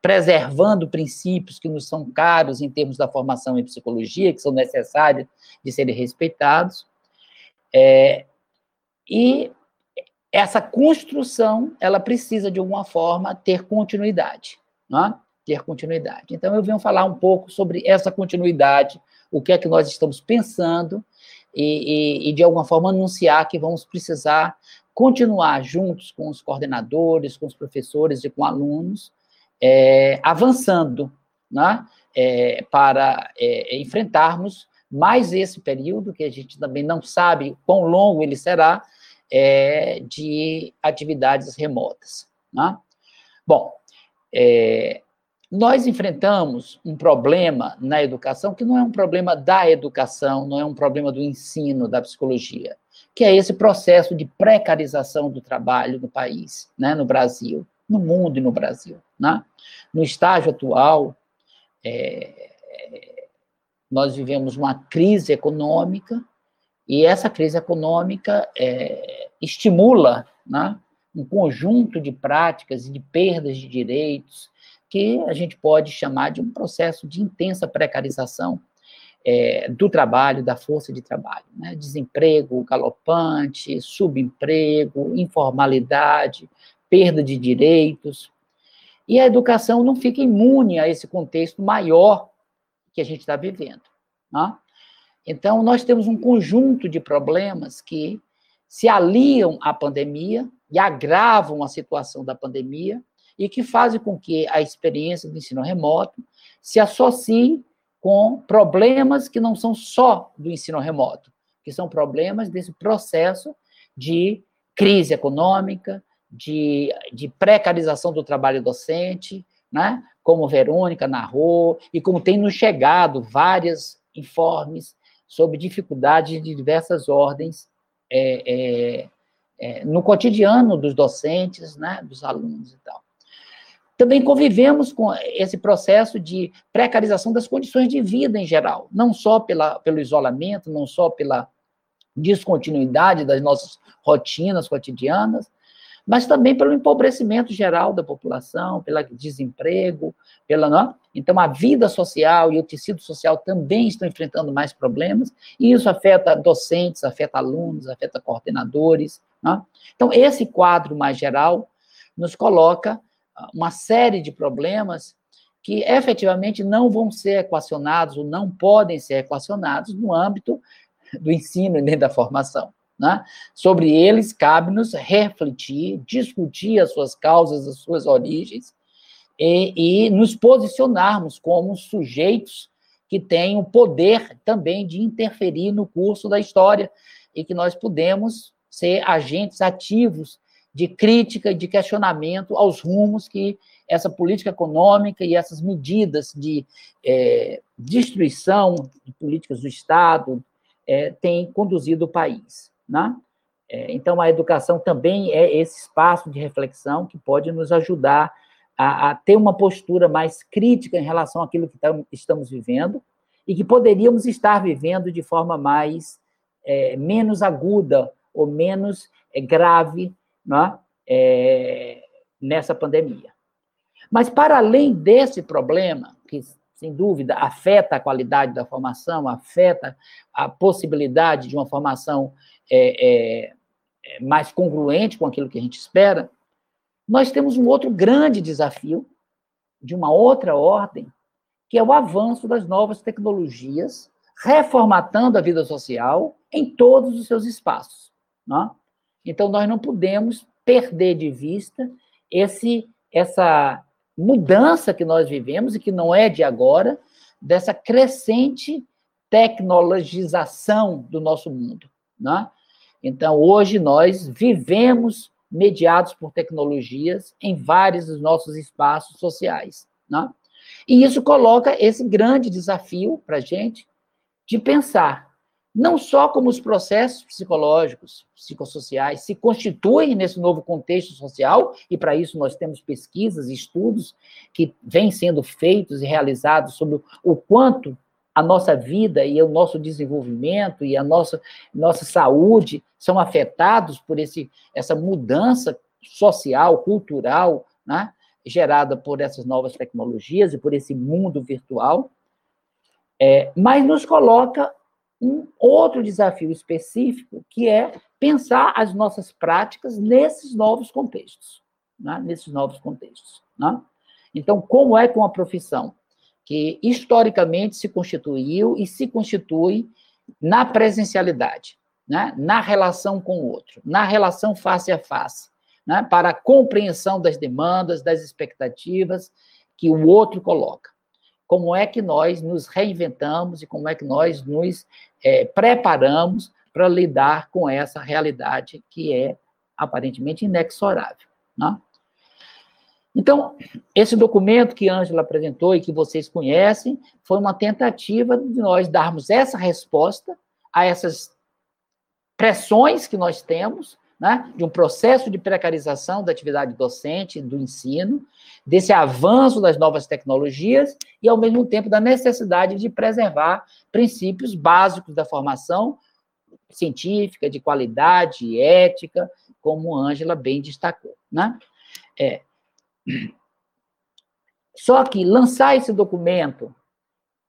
preservando princípios que nos são caros em termos da formação em psicologia, que são necessários de serem respeitados. É, e essa construção, ela precisa, de alguma forma, ter continuidade, é? ter continuidade. Então, eu venho falar um pouco sobre essa continuidade, o que é que nós estamos pensando, e, e, e de alguma forma, anunciar que vamos precisar continuar juntos com os coordenadores, com os professores e com alunos, é, avançando né, é, para é, enfrentarmos mais esse período, que a gente também não sabe quão longo ele será, é, de atividades remotas. Né? Bom, é, nós enfrentamos um problema na educação que não é um problema da educação, não é um problema do ensino, da psicologia, que é esse processo de precarização do trabalho no país, né, no Brasil no mundo e no Brasil. Né? No estágio atual, é, nós vivemos uma crise econômica, e essa crise econômica é, estimula né, um conjunto de práticas e de perdas de direitos que a gente pode chamar de um processo de intensa precarização é, do trabalho, da força de trabalho. Né? Desemprego galopante, subemprego, informalidade, perda de direitos. E a educação não fica imune a esse contexto maior que a gente está vivendo. Né? Então, nós temos um conjunto de problemas que se aliam à pandemia e agravam a situação da pandemia e que fazem com que a experiência do ensino remoto se associe com problemas que não são só do ensino remoto, que são problemas desse processo de crise econômica, de, de precarização do trabalho docente, né? como Verônica narrou, e como tem nos chegado vários informes sobre dificuldades de diversas ordens é, é, é, no cotidiano dos docentes, né, dos alunos e tal. Também convivemos com esse processo de precarização das condições de vida em geral, não só pela, pelo isolamento, não só pela descontinuidade das nossas rotinas cotidianas, mas também pelo empobrecimento geral da população, pelo desemprego, pela não? então a vida social e o tecido social também estão enfrentando mais problemas e isso afeta docentes, afeta alunos, afeta coordenadores. Não? Então esse quadro mais geral nos coloca ah, uma série de problemas que efetivamente não vão ser equacionados ou não podem ser equacionados no âmbito do ensino e nem da formação. Né? Sobre eles, cabe-nos refletir, discutir as suas causas, as suas origens, e, e nos posicionarmos como sujeitos que têm o poder também de interferir no curso da história e que nós podemos ser agentes ativos de crítica e de questionamento aos rumos que essa política econômica e essas medidas de é, destruição de políticas do Estado é, têm conduzido o país. Né? É, então, a educação também é esse espaço de reflexão que pode nos ajudar a, a ter uma postura mais crítica em relação àquilo que tam, estamos vivendo e que poderíamos estar vivendo de forma mais é, menos aguda ou menos é, grave né? é, nessa pandemia. Mas, para além desse problema, que sem dúvida, afeta a qualidade da formação, afeta a possibilidade de uma formação é, é, é, mais congruente com aquilo que a gente espera, nós temos um outro grande desafio, de uma outra ordem, que é o avanço das novas tecnologias, reformatando a vida social em todos os seus espaços. Não? Então, nós não podemos perder de vista esse, essa mudança que nós vivemos e que não é de agora, dessa crescente tecnologização do nosso mundo. Né? Então, hoje nós vivemos mediados por tecnologias em vários dos nossos espaços sociais. Né? E isso coloca esse grande desafio para a gente de pensar não só como os processos psicológicos, psicossociais se constituem nesse novo contexto social, e para isso nós temos pesquisas e estudos que vêm sendo feitos e realizados sobre o quanto a nossa vida e o nosso desenvolvimento e a nossa, nossa saúde são afetados por esse, essa mudança social, cultural, né, gerada por essas novas tecnologias e por esse mundo virtual, é, mas nos coloca um outro desafio específico, que é pensar as nossas práticas nesses novos contextos, né? nesses novos contextos. Né? Então, como é que uma profissão que historicamente se constituiu e se constitui na presencialidade, né? na relação com o outro, na relação face a face, né? para a compreensão das demandas, das expectativas que o outro coloca como é que nós nos reinventamos e como é que nós nos é, preparamos para lidar com essa realidade que é aparentemente inexorável. Né? Então, esse documento que Ângela apresentou e que vocês conhecem foi uma tentativa de nós darmos essa resposta a essas pressões que nós temos né, de um processo de precarização da atividade docente, do ensino, desse avanço das novas tecnologias e, ao mesmo tempo, da necessidade de preservar princípios básicos da formação científica, de qualidade, ética, como Ângela bem destacou. Né? É. Só que lançar esse documento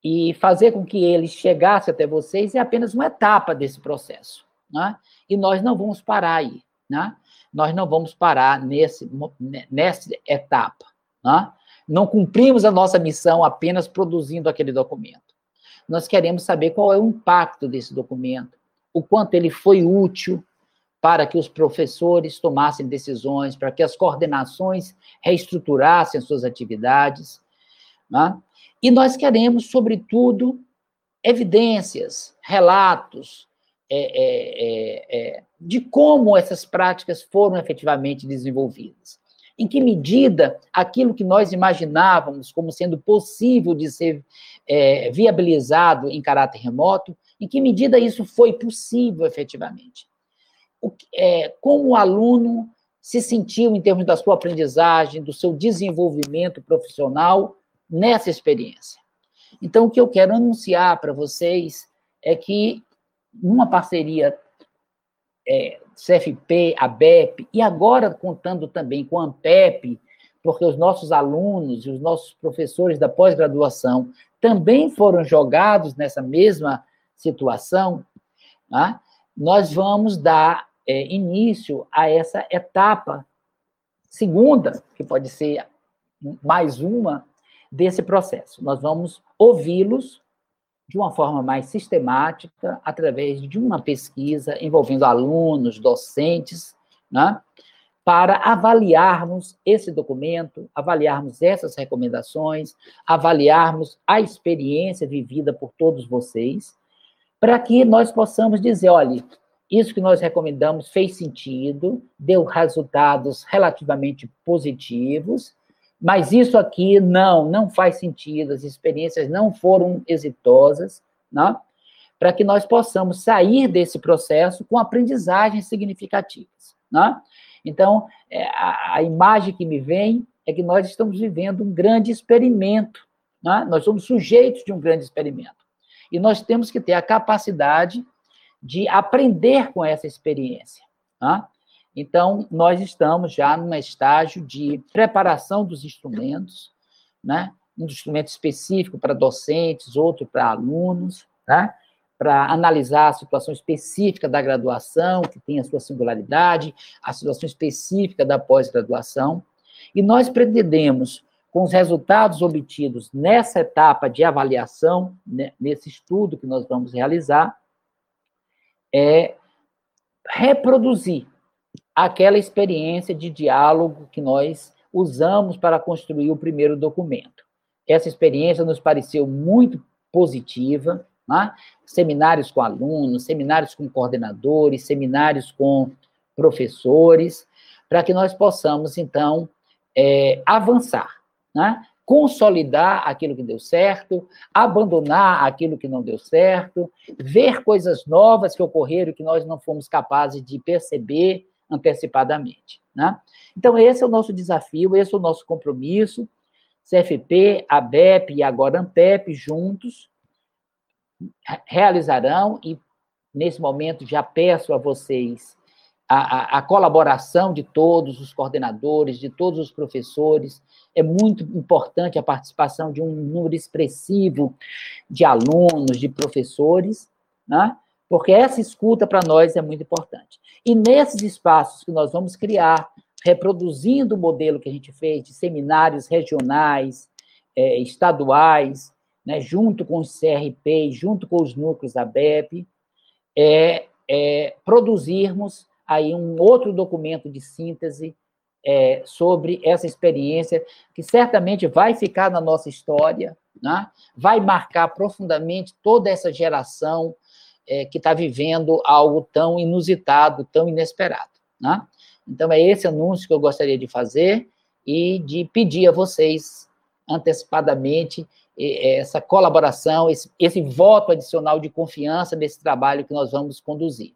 e fazer com que ele chegasse até vocês é apenas uma etapa desse processo. Né? E nós não vamos parar aí. Né? Nós não vamos parar nesse, nessa etapa. Né? Não cumprimos a nossa missão apenas produzindo aquele documento. Nós queremos saber qual é o impacto desse documento, o quanto ele foi útil para que os professores tomassem decisões, para que as coordenações reestruturassem suas atividades. Né? E nós queremos, sobretudo, evidências, relatos é, é, é, é, de como essas práticas foram efetivamente desenvolvidas. Em que medida aquilo que nós imaginávamos como sendo possível de ser é, viabilizado em caráter remoto, em que medida isso foi possível efetivamente. É, como o aluno se sentiu em termos da sua aprendizagem, do seu desenvolvimento profissional nessa experiência. Então, o que eu quero anunciar para vocês é que, numa parceria é, CFP, ABEP, e agora contando também com a AMPEP, porque os nossos alunos e os nossos professores da pós-graduação também foram jogados nessa mesma situação, né? nós vamos dar é, início a essa etapa segunda, que pode ser mais uma, desse processo. Nós vamos ouvi-los de uma forma mais sistemática, através de uma pesquisa envolvendo alunos, docentes, né, para avaliarmos esse documento, avaliarmos essas recomendações, avaliarmos a experiência vivida por todos vocês, para que nós possamos dizer, olha, isso que nós recomendamos fez sentido, deu resultados relativamente positivos, mas isso aqui não, não faz sentido, as experiências não foram exitosas, né? para que nós possamos sair desse processo com aprendizagens significativas. Né? Então, é, a, a, imagem que me vem é que nós estamos vivendo um grande experimento, né? nós somos sujeitos de um grande experimento. E nós temos que ter a capacidade de aprender com essa experiência. Né? Então, nós estamos já num estágio de preparação dos instrumentos, né? um instrumento específico para docentes, outro para alunos, né? para analisar a situação específica da graduação, que tem a sua singularidade, a situação específica da pós-graduação, e nós pretendemos, com os resultados obtidos nessa etapa de avaliação, né, nesse estudo que nós vamos realizar, é reproduzir aquela experiência de diálogo que nós usamos para construir o primeiro documento. Essa experiência nos pareceu muito positiva, né? seminários com alunos, seminários com coordenadores, seminários com professores, para que nós possamos, então, é, avançar, né? Consolidar aquilo que deu certo, abandonar aquilo que não deu certo, ver coisas novas que ocorreram que nós não fomos capazes de perceber antecipadamente. Né? Então, esse é o nosso desafio, esse é o nosso compromisso. CFP, ABEP e agora ANTEP, juntos, realizarão, e nesse momento já peço a vocês a, a, colaboração de todos os coordenadores, de todos os professores. É muito importante a participação de um número expressivo de alunos, de professores, né? porque essa escuta para nós é muito importante. E nesses espaços que nós vamos criar, reproduzindo o modelo que a gente fez de seminários regionais, é, estaduais, né, junto com os CRP, junto com os núcleos da BEP, é, é, produzirmos aí um outro documento de síntese é, sobre essa experiência, que certamente vai ficar na nossa história, né? vai marcar profundamente toda essa geração é, que está vivendo algo tão inusitado, tão inesperado. Né? Então, é esse anúncio que eu gostaria de fazer e de pedir a vocês, antecipadamente, essa colaboração, esse, esse voto adicional de confiança nesse trabalho que nós vamos conduzir.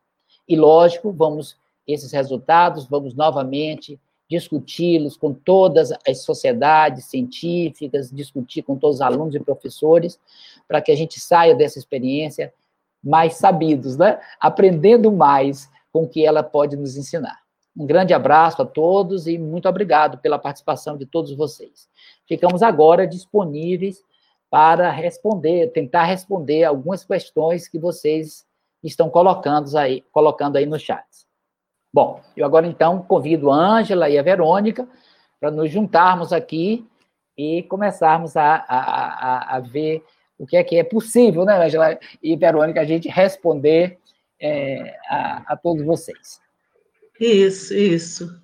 E, lógico, vamos, esses resultados, vamos novamente discuti-los com todas as sociedades científicas, discutir com todos os alunos e professores, para que a gente saia dessa experiência mais sabidos, né? Aprendendo mais com o que ela pode nos ensinar. Um grande abraço a todos e muito obrigado pela participação de todos vocês. Ficamos agora disponíveis para responder, tentar responder algumas questões que vocês estão colocando aí, colocando aí no chat. Bom, eu agora então convido a Ângela e a Verônica para nos juntarmos aqui e começarmos a, a, a, a, ver o que é que é possível, né, Ângela e Verônica, a gente responder é, a, a todos vocês. Isso, isso.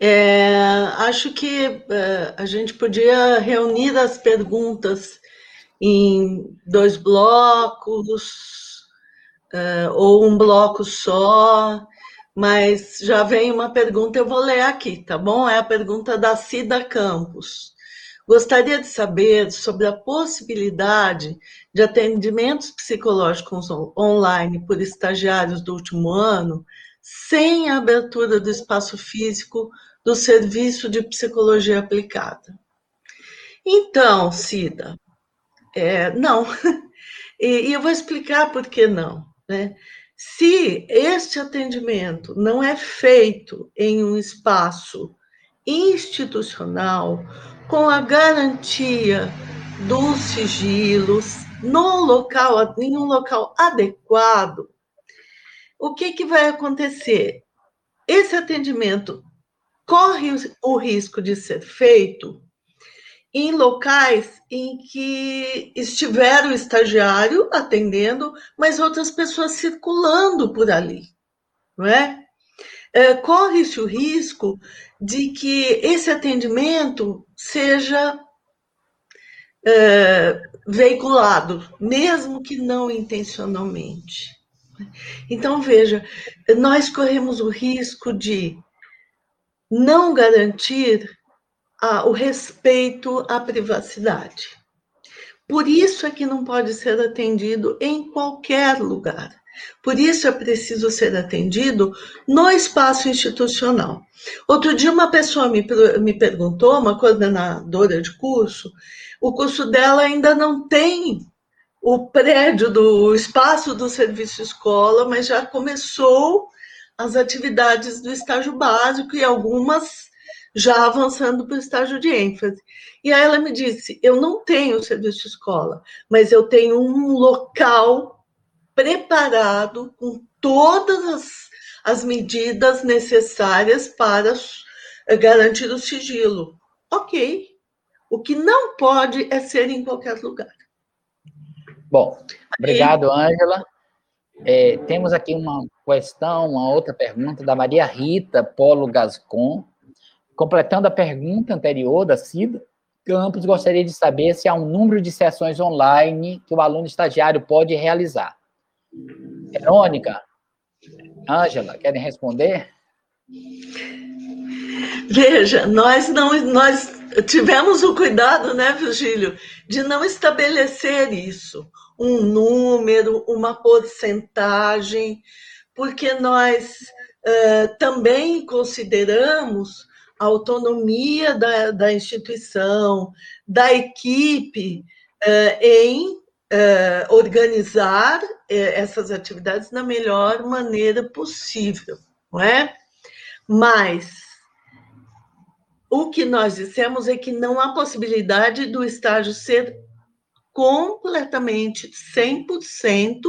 É, acho que é, a gente podia reunir as perguntas em dois blocos, é, ou um bloco só, mas já vem uma pergunta, eu vou ler aqui, tá bom? É a pergunta da Cida Campos. Gostaria de saber sobre a possibilidade de atendimentos psicológicos online por estagiários do último ano, sem a abertura do espaço físico do Serviço de Psicologia Aplicada. Então, Cida, é, não. E, e, eu vou explicar por que não. Né? Se este atendimento não é feito em um espaço institucional, com a garantia dos sigilos, no local, em um local adequado, o que, que vai acontecer? Esse atendimento corre o risco de ser feito em locais em que estiver o estagiário atendendo, mas outras pessoas circulando por ali, não é? é Corre-se o risco de que esse atendimento seja é, veiculado, mesmo que não intencionalmente. Então, veja, nós corremos o risco de não garantir ah, o respeito à privacidade. Por isso é que não pode ser atendido em qualquer lugar. Por isso é preciso ser atendido no espaço institucional. Outro dia, uma pessoa me, me perguntou, uma coordenadora de curso, o curso dela ainda não tem o prédio do espaço do serviço escola, mas já começou as atividades do estágio básico e algumas já avançando para o estágio de ênfase. E aí ela me disse: Eu não tenho serviço escola, mas eu tenho um local preparado com todas as, as medidas necessárias para garantir o sigilo. Ok. O que não pode é ser em qualquer lugar. Bom, obrigado, Ângela. É, temos aqui uma questão, uma outra pergunta da Maria Rita Polo Gascon. Completando a pergunta anterior da Cida, Campos gostaria de saber se há um número de sessões online que o aluno estagiário pode realizar. Verônica, Ângela, querem responder? Veja, nós não nós tivemos o cuidado, né, Virgílio, de não estabelecer isso um número, uma porcentagem, porque nós uh, também consideramos a autonomia da, da instituição, da equipe, uh, em uh, organizar essas atividades da melhor maneira possível, não é? Mas o que nós dissemos é que não há possibilidade do estágio ser completamente 100%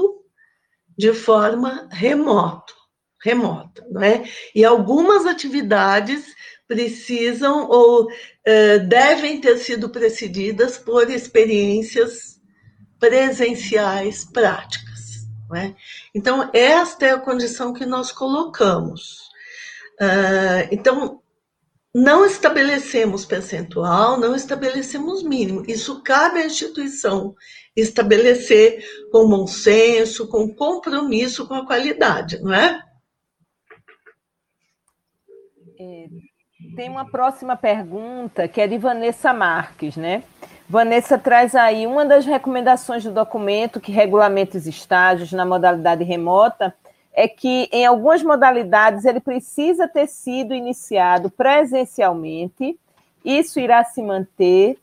de forma remoto, remota, não é? E algumas atividades precisam ou uh, devem ter sido precedidas por experiências presenciais práticas, é? Então esta é a condição que nós colocamos. Uh, então não estabelecemos percentual, não estabelecemos mínimo. Isso cabe à instituição estabelecer com bom senso, com compromisso com a qualidade, não é tem uma próxima pergunta que é de Vanessa Marques, né? Vanessa traz aí uma das recomendações do documento que regulamenta os estágios na modalidade remota é que em algumas modalidades ele precisa ter sido iniciado presencialmente, isso irá se manter.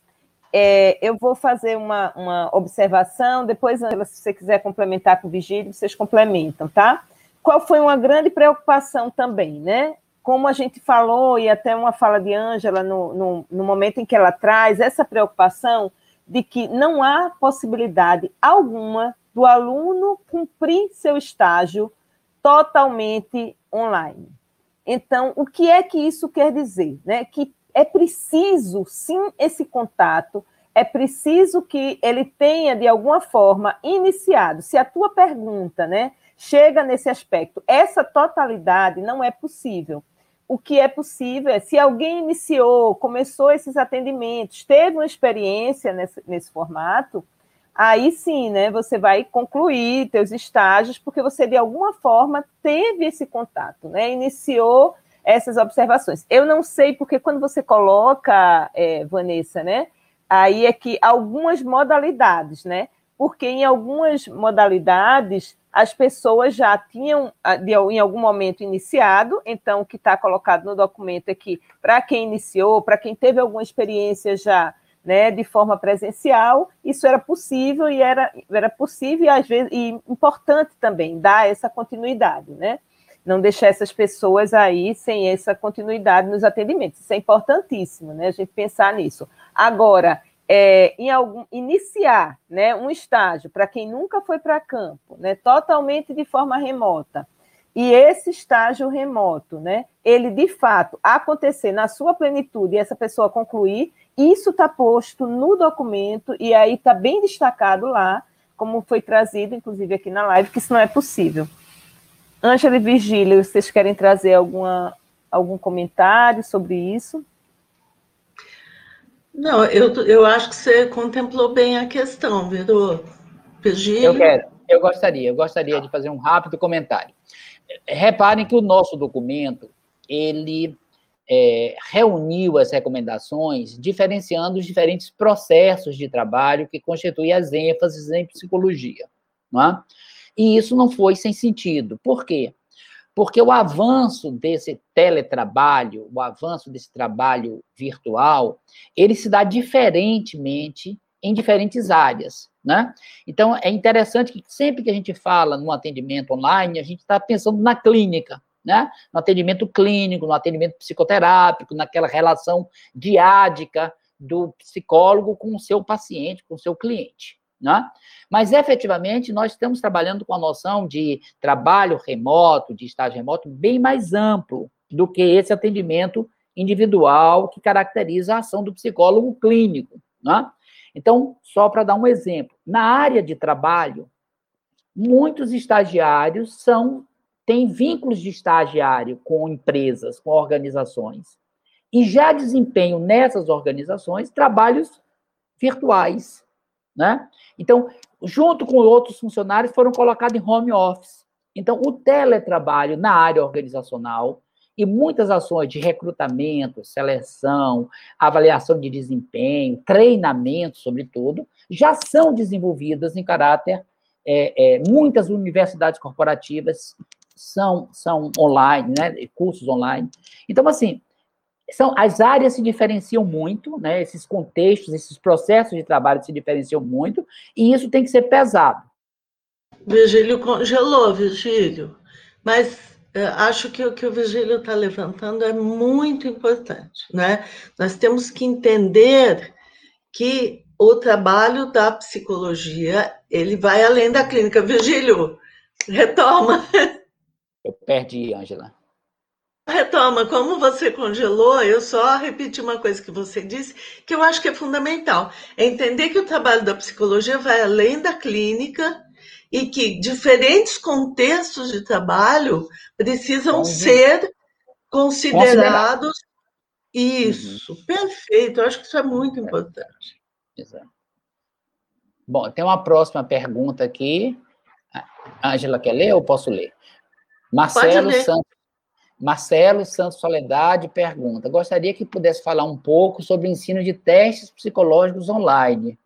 É, eu vou fazer uma, uma observação, depois, Angela, se você quiser complementar com o Vigílio, vocês complementam, tá? Qual foi uma grande preocupação também, né? Como a gente falou, e até uma fala de Ângela no, no, no momento em que ela traz essa preocupação de que não há possibilidade alguma do aluno cumprir seu estágio totalmente online. Então, o que é que isso quer dizer? Né? Que é preciso, sim, esse contato, é preciso que ele tenha, de alguma forma, iniciado. Se a tua pergunta né, chega nesse aspecto, essa totalidade não é possível. O que é possível é, se alguém iniciou, começou esses atendimentos, teve uma experiência nesse, nesse formato, aí sim, né, você vai concluir teus estágios, porque você, de alguma forma, teve esse contato, né, iniciou essas observações. Eu não sei, porque quando você coloca, é, Vanessa, né, aí é que algumas modalidades, né, porque em algumas modalidades as pessoas já tinham, em algum momento, iniciado, então o que está colocado no documento é que, para quem iniciou, para quem teve alguma experiência já né, de forma presencial, isso era possível e era, era possível e, às vezes, e importante também dar essa continuidade, né? Não deixar essas pessoas aí sem essa continuidade nos atendimentos. Isso é importantíssimo, né? A gente pensar nisso. Agora, é, em algum, iniciar né, um estágio para quem nunca foi para campo, né, totalmente de forma remota, e esse estágio remoto, né, ele de fato acontecer na sua plenitude e essa pessoa concluir, isso está posto no documento e aí está bem destacado lá, como foi trazido, inclusive aqui na live, que isso não é possível. Ângela e Virgílio, vocês querem trazer alguma, algum comentário sobre isso? Não, eu, eu acho que você contemplou bem a questão, viu, Virgílio? Eu quero, eu gostaria, eu gostaria de fazer um rápido comentário. Reparem que o nosso documento, ele é, reuniu as recomendações, diferenciando os diferentes processos de trabalho que constituem as ênfases em psicologia. Não é? E isso não foi sem sentido. Por quê? Porque o avanço desse teletrabalho, o avanço desse trabalho virtual, ele se dá diferentemente em diferentes áreas, né? Então, é interessante que sempre que a gente fala no atendimento online, a gente está pensando na clínica, né? No atendimento clínico, no atendimento psicoterápico, naquela relação diádica do psicólogo com o seu paciente, com o seu cliente, né? Mas efetivamente nós estamos trabalhando com a noção de trabalho remoto, de estágio remoto bem mais amplo do que esse atendimento individual que caracteriza a ação do psicólogo clínico, né? Então, só para dar um exemplo, na área de trabalho, muitos estagiários são tem vínculos de estagiário com empresas, com organizações, e já desempenham nessas organizações trabalhos virtuais, né? Então, junto com outros funcionários, foram colocados em home office. Então, o teletrabalho na área organizacional e muitas ações de recrutamento, seleção, avaliação de desempenho, treinamento, sobretudo, já são desenvolvidas em caráter. É, é, muitas universidades corporativas são, são online, né, cursos online. Então, assim, são, as áreas se diferenciam muito, né, esses contextos, esses processos de trabalho se diferenciam muito, e isso tem que ser pesado. Virgílio congelou, Virgílio, mas é, acho que o que o Virgílio está levantando é muito importante, né? Nós temos que entender que o trabalho da psicologia, ele vai além da clínica. Virgílio, retoma. Eu perdi, Ângela. Retoma, como você congelou, eu só repeti uma coisa que você disse, que eu acho que é fundamental. É entender que o trabalho da psicologia vai além da clínica e que diferentes contextos de trabalho precisam uhum. ser considerados. Isso, uhum. perfeito. Eu acho que isso é muito importante. Exato. Bom, tem uma próxima pergunta aqui. Ângela quer ler ou posso ler? Marcelo Santos, Marcelo Santos Soledade pergunta: gostaria que pudesse falar um pouco sobre o ensino de testes psicológicos online.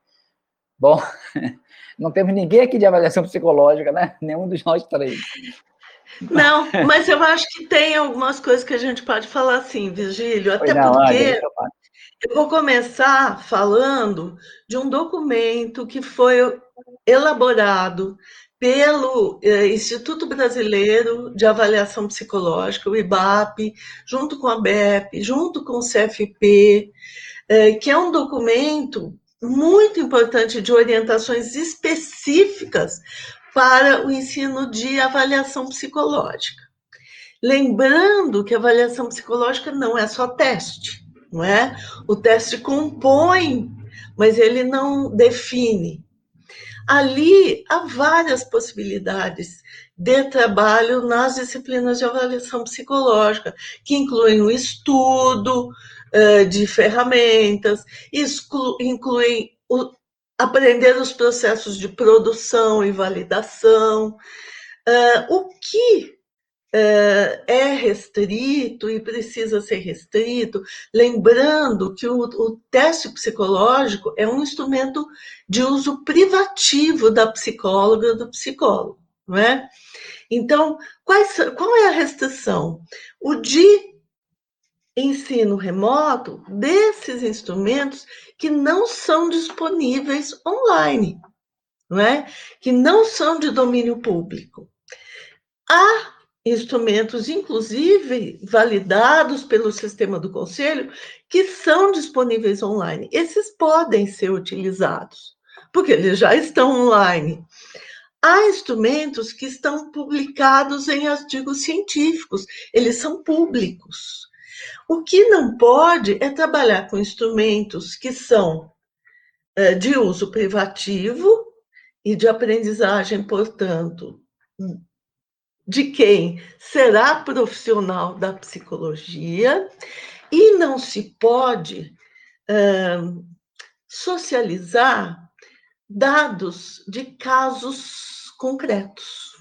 Bom, não temos ninguém aqui de avaliação psicológica, né? Nenhum dos nós três. Não, mas eu acho que tem algumas coisas que a gente pode falar assim, Virgílio, até não, porque eu vou começar falando de um documento que foi elaborado pelo eh, Instituto Brasileiro de Avaliação Psicológica, o IBAP, junto com a BEP, junto com o CFP, eh, que é um documento muito importante de orientações específicas para o ensino de avaliação psicológica. Lembrando que avaliação psicológica não é só teste, não é? O teste compõe, mas ele não define. Ali há várias possibilidades de trabalho nas disciplinas de avaliação psicológica, que incluem o estudo uh, de ferramentas, incluem o, aprender os processos de produção e validação. Uh, o que é, restrito e precisa ser restrito, lembrando que o, o, teste psicológico é um instrumento de uso privativo da psicóloga do psicólogo, não é? Então, quais, qual é a restrição? O de ensino remoto desses instrumentos que não são disponíveis online, não é? Que não são de domínio público. Há instrumentos, inclusive validados pelo sistema do conselho, que são disponíveis online. Esses podem ser utilizados, porque eles já estão online. Há instrumentos que estão publicados em artigos científicos, eles são públicos. O que não pode é trabalhar com instrumentos que são é, de uso privativo e de aprendizagem, portanto, de quem será profissional da psicologia e não se pode uh, socializar dados de casos concretos,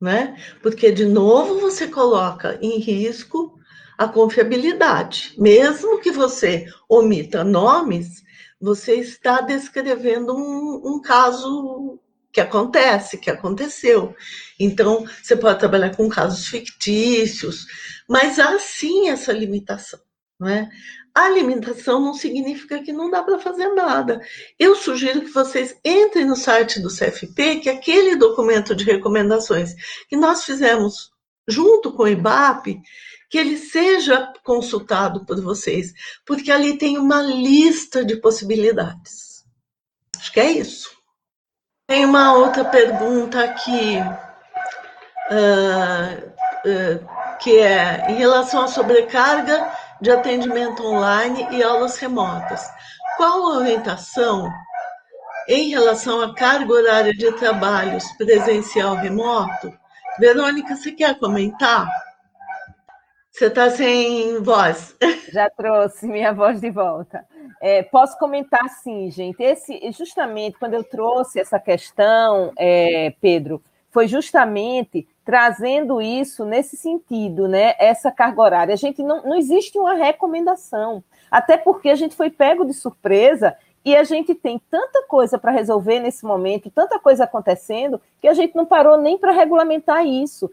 né? Porque de novo você coloca em risco a confiabilidade, mesmo que você omita nomes, você está descrevendo um, um caso que acontece, que aconteceu. Então, você pode trabalhar com casos fictícios, mas há sim essa limitação, não é? A limitação não significa que não dá para fazer nada. Eu sugiro que vocês entrem no site do CFP, que é aquele documento de recomendações que nós fizemos junto com o IBAP, que ele seja consultado por vocês, porque ali tem uma lista de possibilidades. Acho que é isso. Tem uma outra pergunta aqui, uh, uh, que é em relação à sobrecarga de atendimento online e aulas remotas. Qual a orientação em relação à carga horária de trabalhos presencial remoto? Verônica, você quer comentar? Você está sem voz. Já trouxe minha voz de volta. É, posso comentar sim, gente. Esse, justamente quando eu trouxe essa questão, é, Pedro, foi justamente trazendo isso nesse sentido, né? Essa carga horária. A gente não, não existe uma recomendação, até porque a gente foi pego de surpresa e a gente tem tanta coisa para resolver nesse momento, tanta coisa acontecendo, que a gente não parou nem para regulamentar isso.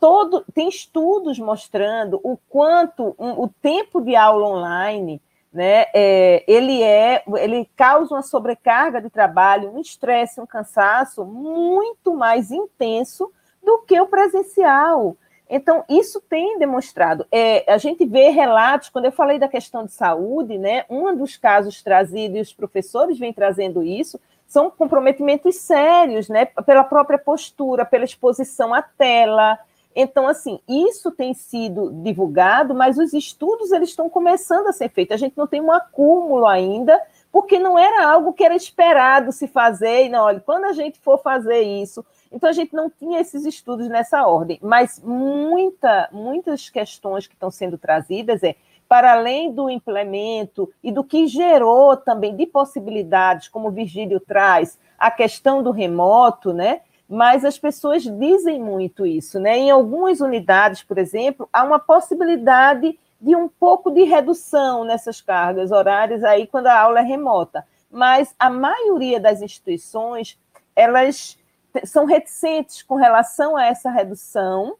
Todo, tem estudos mostrando o quanto um, o tempo de aula online né? É, ele é, ele causa uma sobrecarga de trabalho, um estresse, um cansaço muito mais intenso do que o presencial. Então, isso tem demonstrado. É, a gente vê relatos, quando eu falei da questão de saúde, né? Um dos casos trazidos, e os professores vêm trazendo isso, são comprometimentos sérios, né? Pela própria postura, pela exposição à tela, então, assim, isso tem sido divulgado, mas os estudos eles estão começando a ser feitos. A gente não tem um acúmulo ainda, porque não era algo que era esperado se fazer. E não, olha, quando a gente for fazer isso, então a gente não tinha esses estudos nessa ordem. Mas muita, muitas questões que estão sendo trazidas é para além do implemento e do que gerou também de possibilidades, como o Virgílio traz, a questão do remoto, né? Mas as pessoas dizem muito isso, né? Em algumas unidades, por exemplo, há uma possibilidade de um pouco de redução nessas cargas horárias aí quando a aula é remota, mas a maioria das instituições elas são reticentes com relação a essa redução,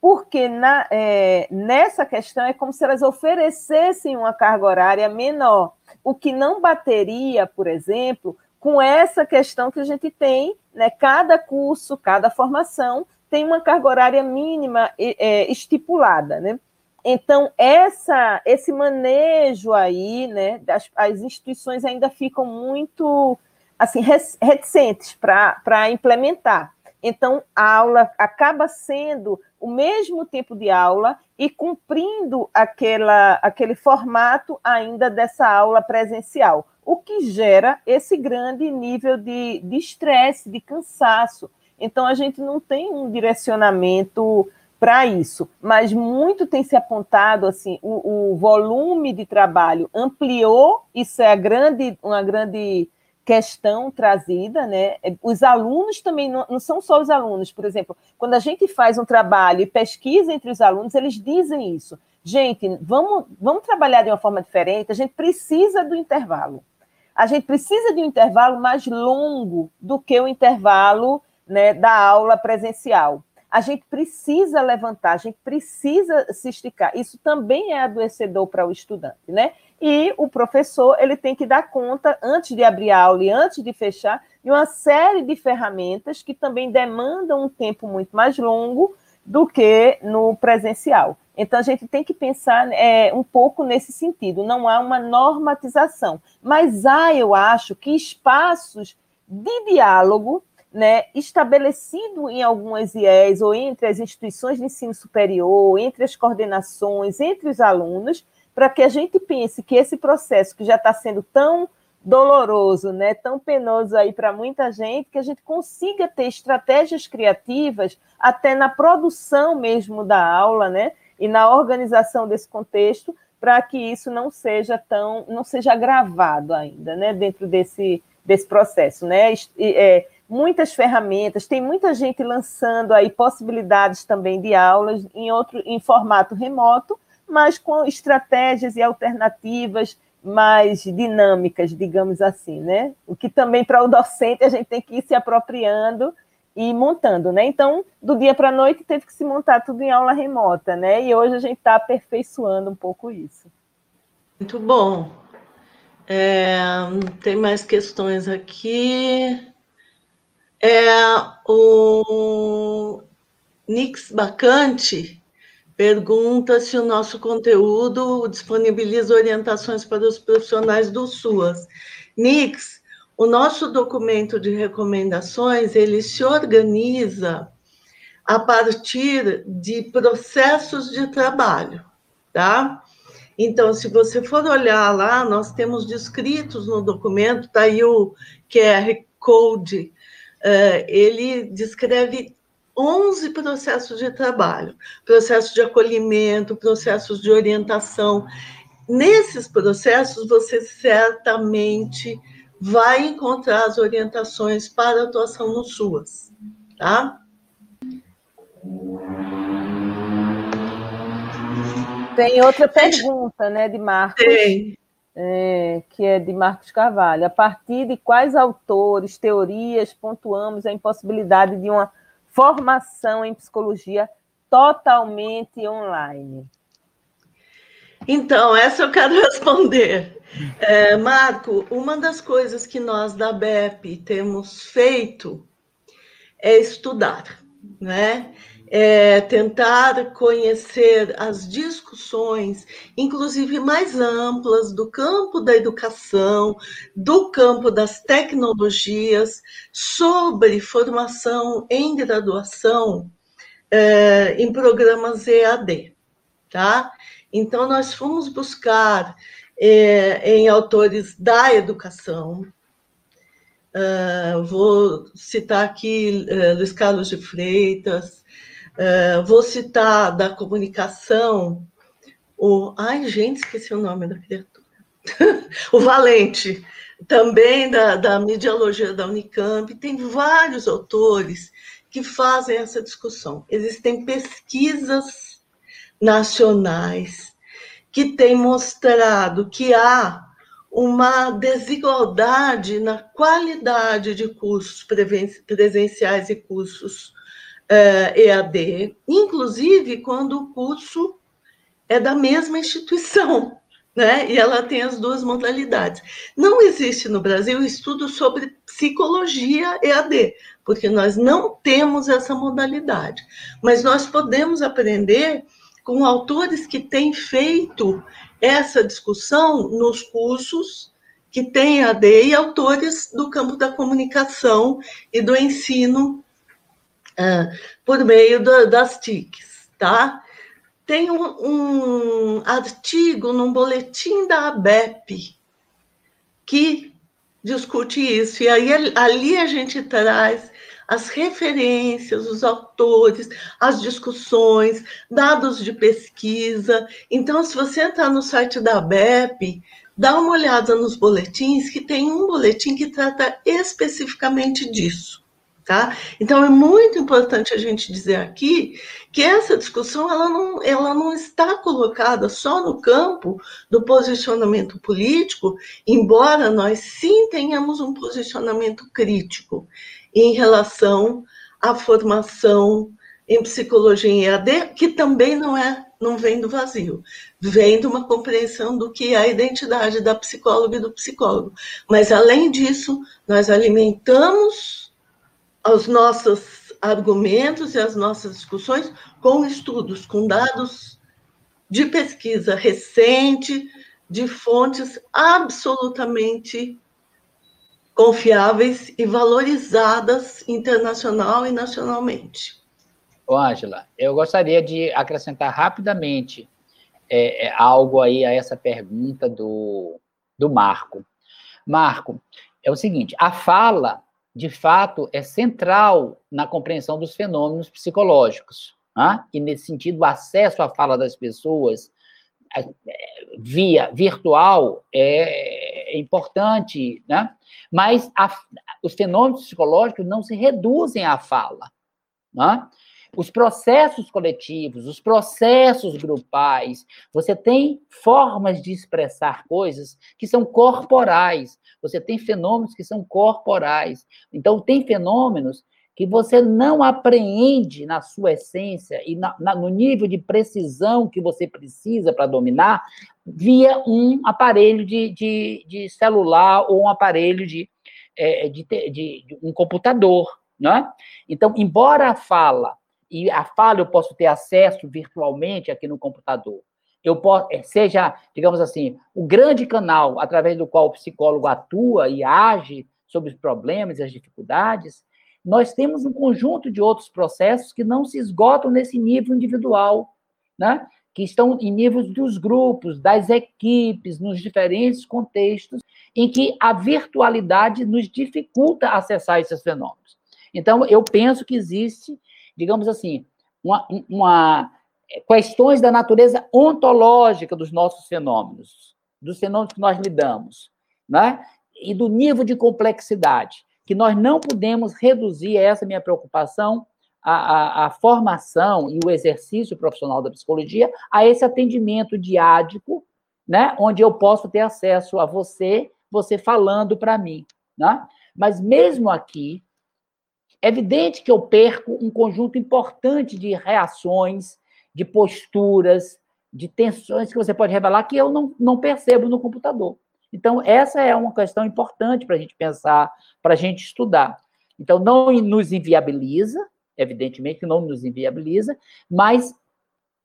porque na, é, nessa questão é como se elas oferecessem uma carga horária menor, o que não bateria, por exemplo, com essa questão que a gente tem, né, cada curso, cada formação tem uma carga horária mínima é, estipulada, né? então, essa, esse manejo aí, né, as, as instituições ainda ficam muito assim reticentes para implementar. Então, a aula acaba sendo o mesmo tempo de aula e cumprindo aquela, aquele formato ainda dessa aula presencial, o que gera esse grande nível de estresse, de, de cansaço. Então, a gente não tem um direcionamento para isso, mas muito tem se apontado assim, o, o, volume de trabalho ampliou, isso é a grande, uma grande questão trazida, né? Os alunos também não, não, são só os alunos, por exemplo, quando a gente faz um trabalho e pesquisa entre os alunos, eles dizem isso. Gente, vamos, vamos trabalhar de uma forma diferente, a gente precisa do intervalo. A gente precisa de um intervalo mais longo do que o intervalo né, da aula presencial a gente precisa levantar, a gente precisa se esticar. Isso também é adoecedor para o estudante, né? E o professor ele tem que dar conta, antes de abrir a aula e antes de fechar, de uma série de ferramentas que também demandam um tempo muito mais longo do que no presencial. Então, a gente tem que pensar é, um pouco nesse sentido. Não há uma normatização, mas há, eu acho, que espaços de diálogo né, estabelecido em algumas IES ou entre as instituições de ensino superior, entre as coordenações, entre os alunos, para que a gente pense que esse processo que já está sendo tão doloroso, né, tão penoso aí para muita gente, que a gente consiga ter estratégias criativas até na produção mesmo da aula, né, e na organização desse contexto, para que isso não seja tão, não seja gravado ainda, né, dentro desse, desse processo, né, é, muitas ferramentas, tem muita gente lançando aí possibilidades também de aulas em outro em formato remoto, mas com estratégias e alternativas mais dinâmicas, digamos assim, né? O que também para o docente a gente tem que ir se apropriando e montando, né? Então, do dia para a noite teve que se montar tudo em aula remota, né? E hoje a gente está aperfeiçoando um pouco isso. Muito bom. É, tem mais questões aqui. É, o Nix Bacante pergunta se o nosso conteúdo disponibiliza orientações para os profissionais do SUAS. Nix, o nosso documento de recomendações, ele se organiza a partir de processos de trabalho, tá? Então, se você for olhar lá, nós temos descritos no documento, tá aí o QR Code eh, ele descreve 11 processos de trabalho, processos de acolhimento, processos de orientação. Nesses processos, você certamente vai encontrar as orientações para atuação no SUAS, tá? Tem outra pergunta, né, de Marcos. Tem é, que é de Marcos Carvalho. A partir de quais autores, teorias, pontuamos a impossibilidade de uma formação em psicologia totalmente online? Então, essa eu quero responder. É, Marco, uma das coisas que nós da BEP temos feito é estudar, né? É, tentar conhecer as discussões, inclusive mais amplas, do campo da educação, do campo das tecnologias, sobre formação em graduação é, em programas EAD, tá? Então, nós fomos buscar é, em autores da educação, Uh, vou citar aqui uh, Luiz Carlos de Freitas, Uh, vou citar da comunicação o. Ai, gente, esqueci o nome da criatura. o Valente, também da, da mediologia da Unicamp. Tem vários autores que fazem essa discussão. Existem pesquisas nacionais que têm mostrado que há uma desigualdade na qualidade de cursos presenciais e cursos uh, eh, EAD, inclusive quando o curso é da mesma instituição, né? E ela tem as duas modalidades. Não existe no Brasil estudo sobre psicologia EAD, porque nós não temos essa modalidade, mas nós podemos aprender com autores que têm feito essa discussão nos cursos que tem AD e autores do campo da comunicação e do ensino uh, por meio do, das TICs, tá? Tem um, um artigo num boletim da ABEP que discute isso, e aí ali a gente traz as referências, os autores, as discussões, dados de pesquisa. Então, se você entrar no site da ABEP, dá uma olhada nos boletins, que tem um boletim que trata especificamente disso. Tá? Então é muito importante a gente dizer aqui que essa discussão ela não, ela não está colocada só no campo do posicionamento político, embora nós sim tenhamos um posicionamento crítico em relação à formação em psicologia em EAD, que também não é não vem do vazio, vem de uma compreensão do que é a identidade da psicóloga e do psicólogo. Mas além disso, nós alimentamos os nossos argumentos e as nossas discussões com estudos, com dados de pesquisa recente, de fontes absolutamente confiáveis e valorizadas internacional e nacionalmente. Ô, Ângela, eu gostaria de acrescentar rapidamente é, é, algo aí a essa pergunta do, do Marco. Marco, é o seguinte, a fala de fato, é central na compreensão dos fenômenos psicológicos. Né? E, nesse sentido, o acesso à fala das pessoas via virtual é, é importante, né? mas a, os fenômenos psicológicos não se reduzem à fala. Né? Os processos coletivos, os processos grupais, você tem formas de expressar coisas que são corporais, você tem fenômenos que são corporais. Então, tem fenômenos que você não apreende na sua essência e na, na, no nível de precisão que você precisa para dominar via um aparelho de, de, de, celular ou um aparelho de, é, de, de, um computador. Né? Então, embora a fala, e a fala eu posso ter acesso virtualmente aqui no computador, eu posso, eh, seja, digamos assim, o grande canal através do qual o psicólogo atua e age sobre os problemas e as dificuldades, nós temos um conjunto de outros processos que não se esgotam nesse nível individual, né? que estão em níveis dos grupos, das equipes, nos diferentes contextos, em que a virtualidade nos dificulta acessar esses fenômenos. Então, eu penso que existe, digamos assim, uma, uma questões da natureza ontológica dos nossos fenômenos, dos fenômenos que nós lidamos, né? e do nível de complexidade, que nós não podemos reduzir, essa é minha preocupação, a, a, a, formação e o exercício profissional da psicologia a esse atendimento diádico, né? onde eu posso ter acesso a você, você falando para mim. Né? Mas mesmo aqui, é evidente que eu perco um conjunto importante de reações, de posturas, de tensões que você pode revelar que eu não, não percebo no computador. Então, essa é uma questão importante para a gente pensar, para a gente estudar. Então, não nos inviabiliza, evidentemente não nos inviabiliza, mas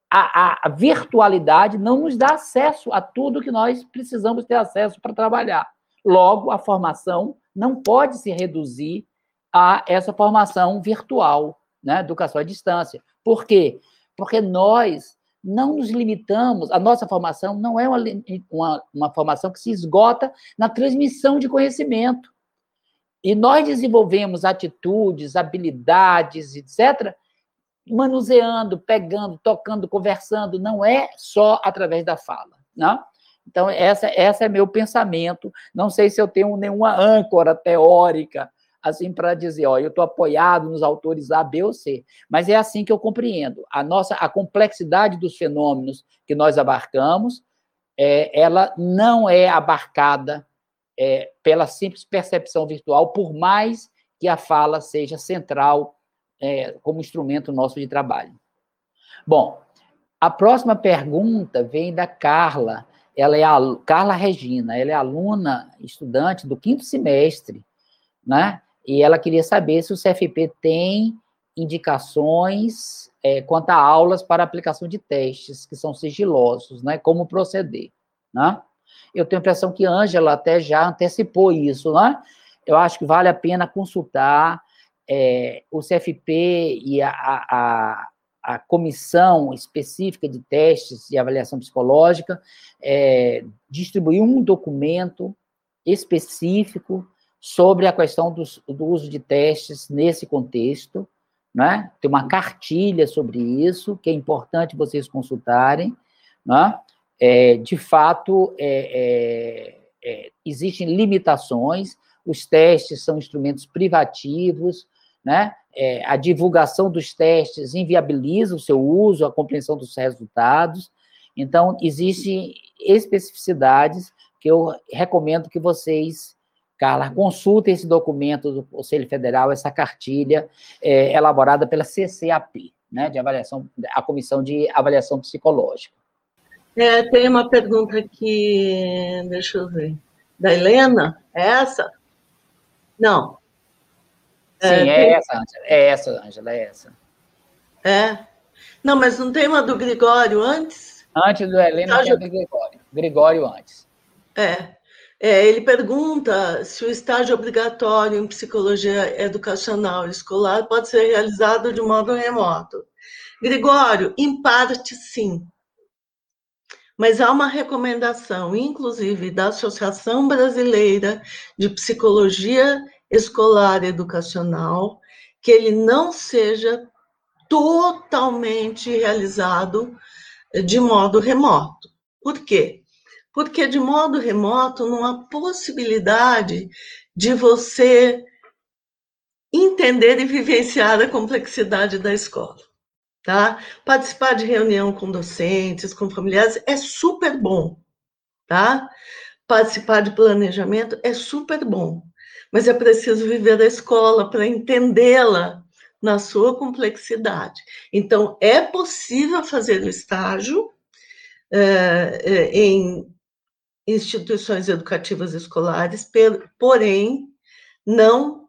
a, a, virtualidade não nos dá acesso a tudo que nós precisamos ter acesso para trabalhar. Logo, a formação não pode se reduzir a essa formação virtual, né, educação à distância. Por quê? porque nós não nos limitamos, a nossa formação não é uma, uma, uma formação que se esgota na transmissão de conhecimento. E nós desenvolvemos atitudes, habilidades, etc., manuseando, pegando, tocando, conversando, não é só através da fala. Né? Então, essa, essa é meu pensamento. Não sei se eu tenho nenhuma âncora teórica assim para dizer, ó, eu estou apoiado nos autores A, B ou C. Mas é assim que eu compreendo. A nossa, a complexidade dos fenômenos que nós abarcamos, é, ela não é abarcada é, pela simples percepção virtual, por mais que a fala seja central é, como instrumento nosso de trabalho. Bom, a próxima pergunta vem da Carla. Ela é a Carla Regina, ela é aluna, estudante do quinto semestre, né? E ela queria saber se o CFP tem indicações é, quanto a aulas para aplicação de testes que são sigilosos, né? Como proceder, né? Eu tenho a impressão que Ângela até já antecipou isso, né? Eu acho que vale a pena consultar é, o CFP e a, a, a, comissão específica de testes e avaliação psicológica é, distribuir um documento específico sobre a questão do, do uso de testes nesse contexto, né? Tem uma cartilha sobre isso, que é importante vocês consultarem, né? É, de fato, é, é, é, existem limitações, os testes são instrumentos privativos, né? É, a divulgação dos testes inviabiliza o seu uso, a compreensão dos resultados. Então, existem especificidades que eu recomendo que vocês Carla, consulta esse documento do Conselho Federal, essa cartilha é, elaborada pela CCAP, né, de avaliação, a Comissão de Avaliação Psicológica. É, tem uma pergunta aqui, deixa eu ver, da Helena, é essa? Não. Sim, é, é tem... essa, Angela, é essa, Angela, é essa. É? Não, mas não tem uma do Gregório antes? Antes do Helena, tem a do Gregório. Gregório antes. É. É, ele pergunta se o estágio obrigatório em psicologia educacional escolar pode ser realizado de modo remoto. Gregório, em parte sim. Mas há uma recomendação, inclusive, da Associação Brasileira de Psicologia Escolar Educacional, que ele não seja totalmente realizado de modo remoto. Por quê? Porque de modo remoto não há possibilidade de você entender e vivenciar a complexidade da escola, tá? Participar de reunião com docentes, com familiares é super bom, tá? Participar de planejamento é super bom, mas é preciso viver a escola para entendê-la na sua complexidade. Então, é possível fazer o estágio é, em instituições educativas escolares, porém, não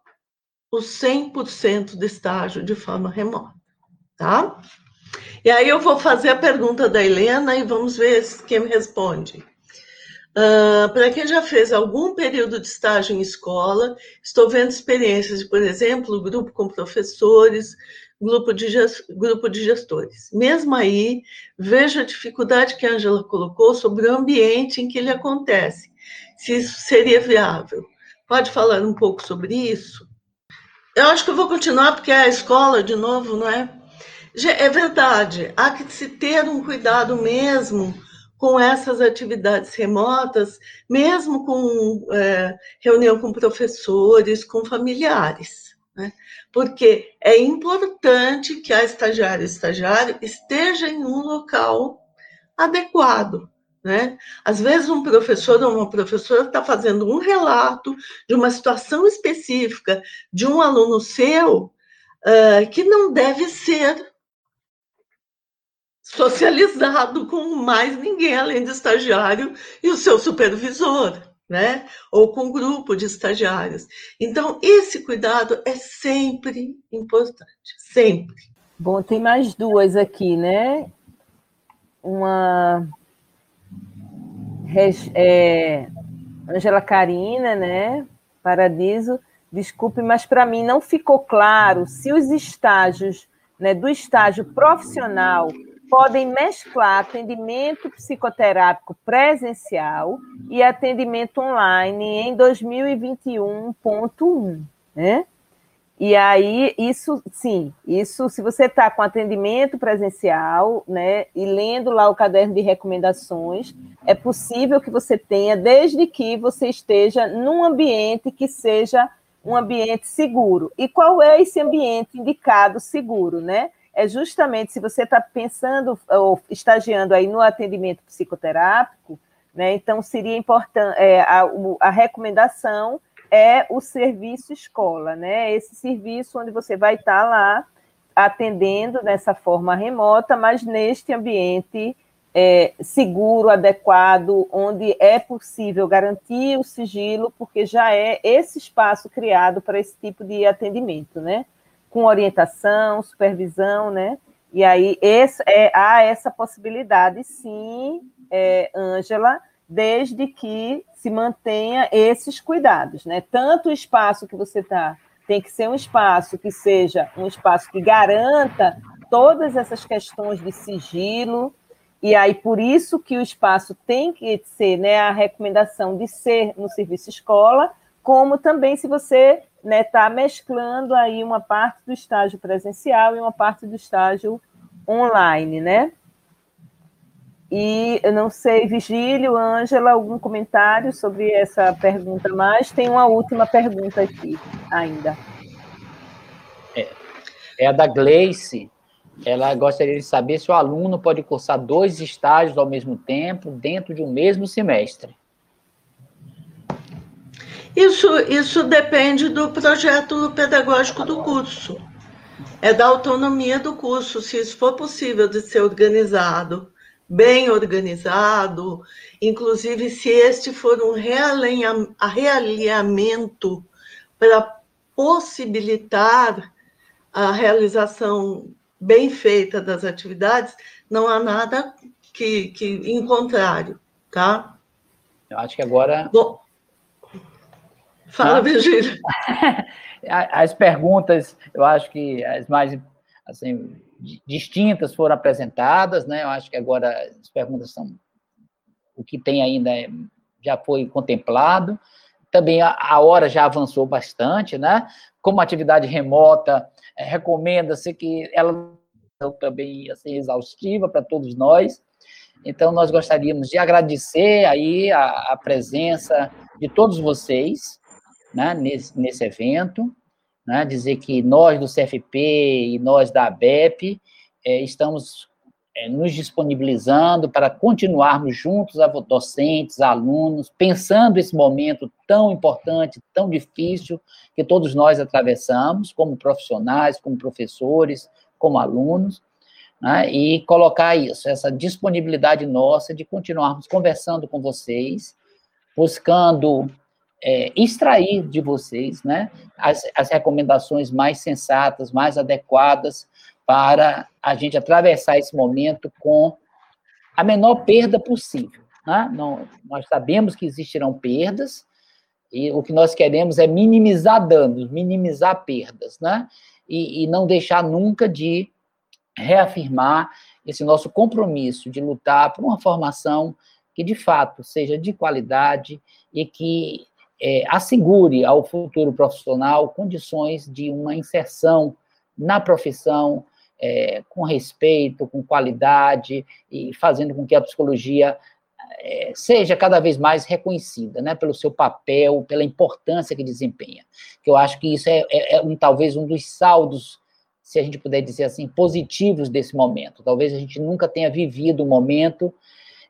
o 100% do estágio de forma remota, tá? E aí eu vou fazer a pergunta da Helena e vamos ver quem me responde. Uh, Para quem já fez algum período de estágio em escola, estou vendo experiências de, por exemplo, grupo com professores, grupo de, grupo de gestores. Mesmo aí, vejo a dificuldade que a Angela colocou sobre o ambiente em que ele acontece, se isso seria viável. Pode falar um pouco sobre isso? Eu acho que eu vou continuar, porque é a escola, de novo, não é? É verdade, há que se ter um cuidado mesmo com essas atividades remotas, mesmo com é, reunião com professores, com familiares. Porque é importante que a estagiária e estagiário esteja em um local adequado. Né? Às vezes, um professor ou uma professora está fazendo um relato de uma situação específica de um aluno seu uh, que não deve ser socializado com mais ninguém além do estagiário e o seu supervisor né? Ou com um grupo de estagiários. Então, esse cuidado é sempre importante, sempre. Bom, tem mais duas aqui, né? Uma. É, Angela Carina, né? Paradiso. Desculpe, mas para mim não ficou claro se os estágios né, do estágio profissional podem mesclar atendimento psicoterápico presencial e atendimento online em 2021.1, né? E aí, isso, sim, isso, se você está com atendimento presencial, né, e lendo lá o caderno de recomendações, é possível que você tenha, desde que você esteja num ambiente que seja um ambiente seguro. E qual é esse ambiente indicado seguro, né? É justamente se você está pensando ou estagiando aí no atendimento psicoterápico, né, então seria importante é, a, a, recomendação é o serviço escola, né? Esse serviço onde você vai estar tá lá atendendo dessa forma remota, mas neste ambiente é, seguro, adequado, onde é possível garantir o sigilo, porque já é esse espaço criado para esse tipo de atendimento, né? Com orientação, supervisão, né? E aí esse, é, há essa possibilidade, sim, Ângela, é, desde que se mantenha esses cuidados, né? Tanto o espaço que você está tem que ser um espaço que seja um espaço que garanta todas essas questões de sigilo, e aí por isso que o espaço tem que ser, né, a recomendação de ser no serviço escola, como também se você está né, tá mesclando aí uma parte do estágio presencial e uma parte do estágio online, né? E eu não sei, Vigílio, Ângela, algum comentário sobre essa pergunta mais? Tem uma última pergunta aqui ainda. É, é a da Gleice. Ela gostaria de saber se o aluno pode cursar dois estágios ao mesmo tempo dentro de um mesmo semestre. Isso, isso depende do projeto pedagógico do curso. É da autonomia do curso, se isso for possível de ser organizado, bem organizado, inclusive se este for um realinhamento para possibilitar a realização bem feita das atividades, não há nada que, que em contrário, tá? Eu acho que agora. Bom, Fala, né? Virgínia. As perguntas, eu acho que as mais assim, distintas foram apresentadas, né? Eu acho que agora as perguntas são o que tem ainda é, já foi contemplado. Também a, a hora já avançou bastante, né? Como atividade remota, é, recomenda-se que ela também assim, exaustiva para todos nós. Então, nós gostaríamos de agradecer aí a, a presença de todos vocês, né, nesse, nesse evento, né, dizer que nós do CFP e nós da ABEP é, estamos é, nos disponibilizando para continuarmos juntos, a docentes, alunos, pensando esse momento tão importante, tão difícil que todos nós atravessamos, como profissionais, como professores, como alunos, né, e colocar isso, essa disponibilidade nossa de continuarmos conversando com vocês, buscando é, extrair de vocês né, as, as recomendações mais sensatas, mais adequadas para a gente atravessar esse momento com a menor perda possível. Né? Não, nós sabemos que existirão perdas, e o que nós queremos é minimizar danos, minimizar perdas, né? E, e, não deixar nunca de reafirmar esse nosso compromisso de lutar por uma formação que, de fato, seja de qualidade e que é, assegure ao futuro profissional condições de uma inserção na profissão é, com respeito, com qualidade e fazendo com que a psicologia é, seja cada vez mais reconhecida, né, pelo seu papel, pela importância que desempenha. Que eu acho que isso é, é, é um, talvez um dos saldos, se a gente puder dizer assim, positivos desse momento. Talvez a gente nunca tenha vivido um momento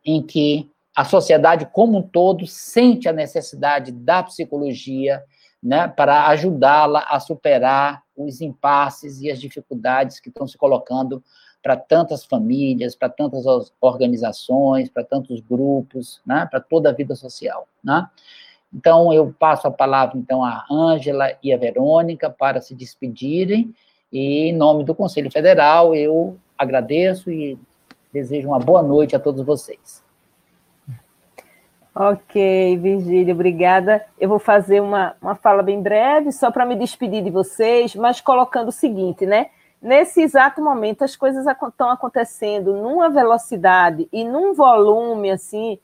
em que a sociedade como um todo sente a necessidade da psicologia né, para ajudá-la a superar os impasses e as dificuldades que estão se colocando para tantas famílias, para tantas organizações, para tantos grupos, né, para toda a vida social. Né? Então, eu passo a palavra, então, à Ângela e à Verônica para se despedirem, e em nome do Conselho Federal, eu agradeço e desejo uma boa noite a todos vocês. Ok, Virgília, obrigada. Eu vou fazer uma, uma fala bem breve, só para me despedir de vocês, mas colocando o seguinte, né? Nesse exato momento, as coisas estão acontecendo numa velocidade e num volume, assim,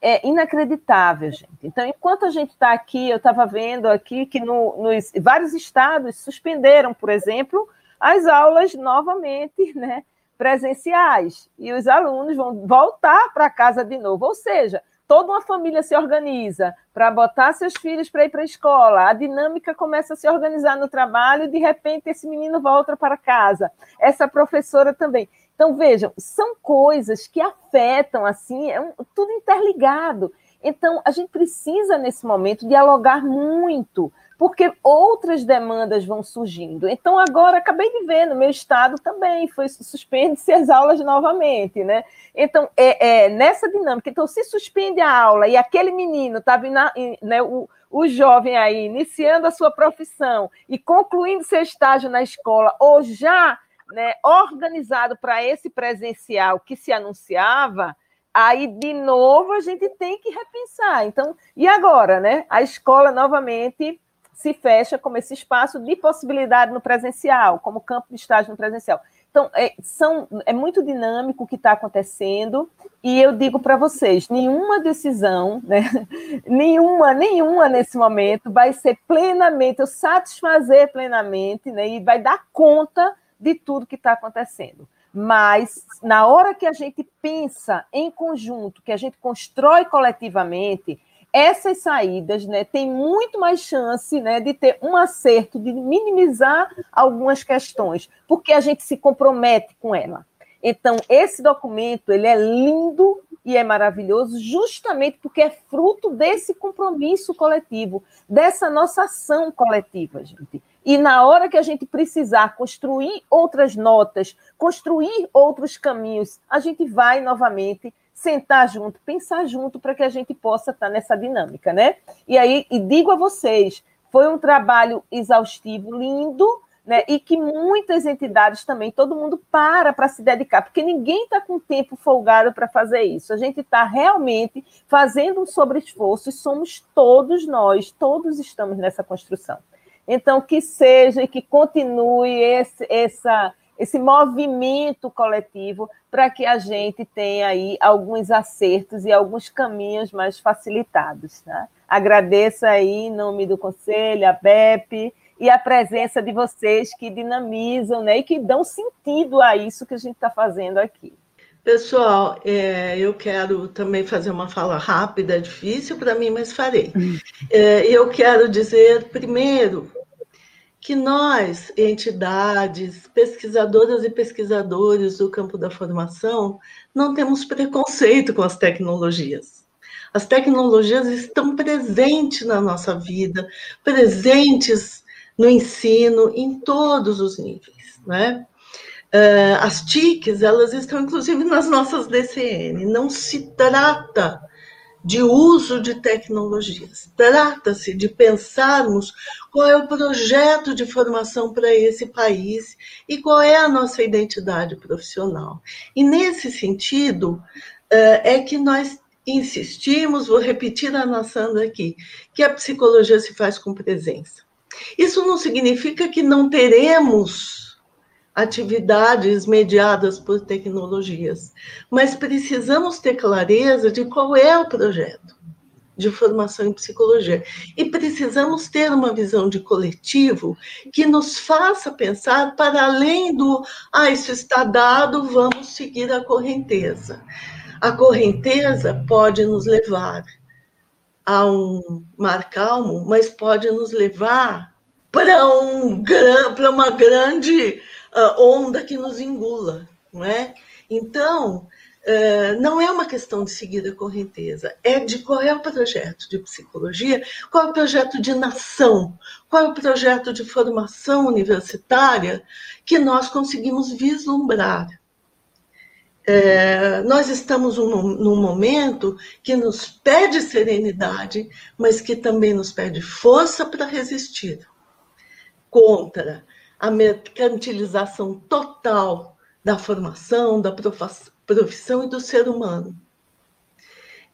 é inacreditável, gente. Então, enquanto a gente está aqui, eu estava vendo aqui que no, nos vários estados suspenderam, por exemplo, as aulas novamente, né, presenciais, e os alunos vão voltar para casa de novo. Ou seja, toda uma família se organiza para botar seus filhos para ir para a escola, a dinâmica começa a se organizar no trabalho e de repente esse menino volta para casa, essa professora também. Então vejam, são coisas que afetam assim, é um, tudo interligado. Então a gente precisa nesse momento dialogar muito, porque outras demandas vão surgindo. Então, agora, acabei de ver, no meu estado também foi suspende-se as aulas novamente, né? Então, é, é, nessa dinâmica, então, se suspende a aula e aquele menino estava, né, o, o jovem aí, iniciando a sua profissão e concluindo seu estágio na escola, ou já né, organizado para esse presencial que se anunciava, aí de novo a gente tem que repensar. Então, e agora, né? A escola novamente se fecha como esse espaço de possibilidade no presencial, como campo de estágio no presencial. Então, é, são, é muito dinâmico o que está acontecendo, e eu digo para vocês: nenhuma decisão, né, nenhuma, nenhuma nesse momento vai ser plenamente, ou satisfazer plenamente, né, e vai dar conta de tudo que está acontecendo. Mas, na hora que a gente pensa em conjunto, que a gente constrói coletivamente, essas saídas né, têm muito mais chance né, de ter um acerto, de minimizar algumas questões, porque a gente se compromete com ela. Então, esse documento ele é lindo e é maravilhoso justamente porque é fruto desse compromisso coletivo, dessa nossa ação coletiva, gente. E na hora que a gente precisar construir outras notas, construir outros caminhos, a gente vai novamente sentar junto, pensar junto para que a gente possa estar nessa dinâmica, né? E aí, e digo a vocês, foi um trabalho exaustivo, lindo, né? E que muitas entidades também, todo mundo para para se dedicar, porque ninguém está com tempo folgado para fazer isso. A gente está realmente fazendo um sobre-esforço e somos todos nós, todos estamos nessa construção. Então, que seja e que continue esse, essa esse movimento coletivo para que a gente tenha aí alguns acertos e alguns caminhos mais facilitados. Tá? Agradeço aí em nome do Conselho, a BEP, e a presença de vocês que dinamizam né, e que dão sentido a isso que a gente está fazendo aqui. Pessoal, é, eu quero também fazer uma fala rápida, difícil para mim, mas farei. Hum. É, eu quero dizer, primeiro, que nós, entidades, pesquisadoras e pesquisadores do campo da formação, não temos preconceito com as tecnologias. As tecnologias estão presentes na nossa vida, presentes no ensino, em todos os níveis, né? As TICs, elas estão inclusive nas nossas DCN. Não se trata de uso de tecnologias. Trata-se de pensarmos qual é o projeto de formação para esse país e qual é a nossa identidade profissional. E nesse sentido, eh, é que nós insistimos, vou repetir a noção aqui, que a psicologia se faz com presença. Isso não significa que não teremos atividades mediadas por tecnologias, mas precisamos ter clareza de qual é o projeto de formação em psicologia e precisamos ter uma visão de coletivo que nos faça pensar para além do ah, isso está dado, vamos seguir a correnteza. A correnteza pode nos levar a um mar calmo, mas pode nos levar para um, para uma grande onda que nos engula, não é? Então, Uh, não é uma questão de seguir a correnteza, é de qual é o projeto de psicologia, qual é o projeto de nação, qual é o projeto de formação universitária que nós conseguimos vislumbrar. É, nós estamos num momento que nos pede serenidade, mas que também nos pede força para resistir contra a mercantilização total da formação, da profissão e do ser humano.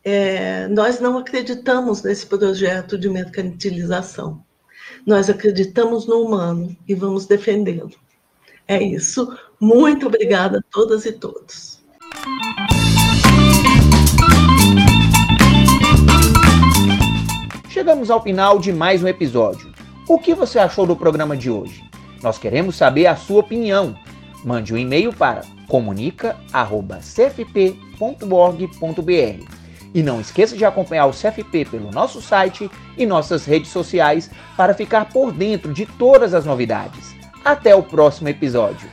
É, nós não acreditamos nesse projeto de mercantilização. Nós acreditamos no humano e vamos defendê-lo. É isso. Muito obrigada a todas e todos. Chegamos ao final de mais um episódio. O que você achou do programa de hoje? Nós queremos saber a sua opinião. Mande um e-mail para comunica@cfp.org.br. E não esqueça de acompanhar o CFP pelo nosso site e nossas redes sociais para ficar por dentro de todas as novidades. Até o próximo episódio.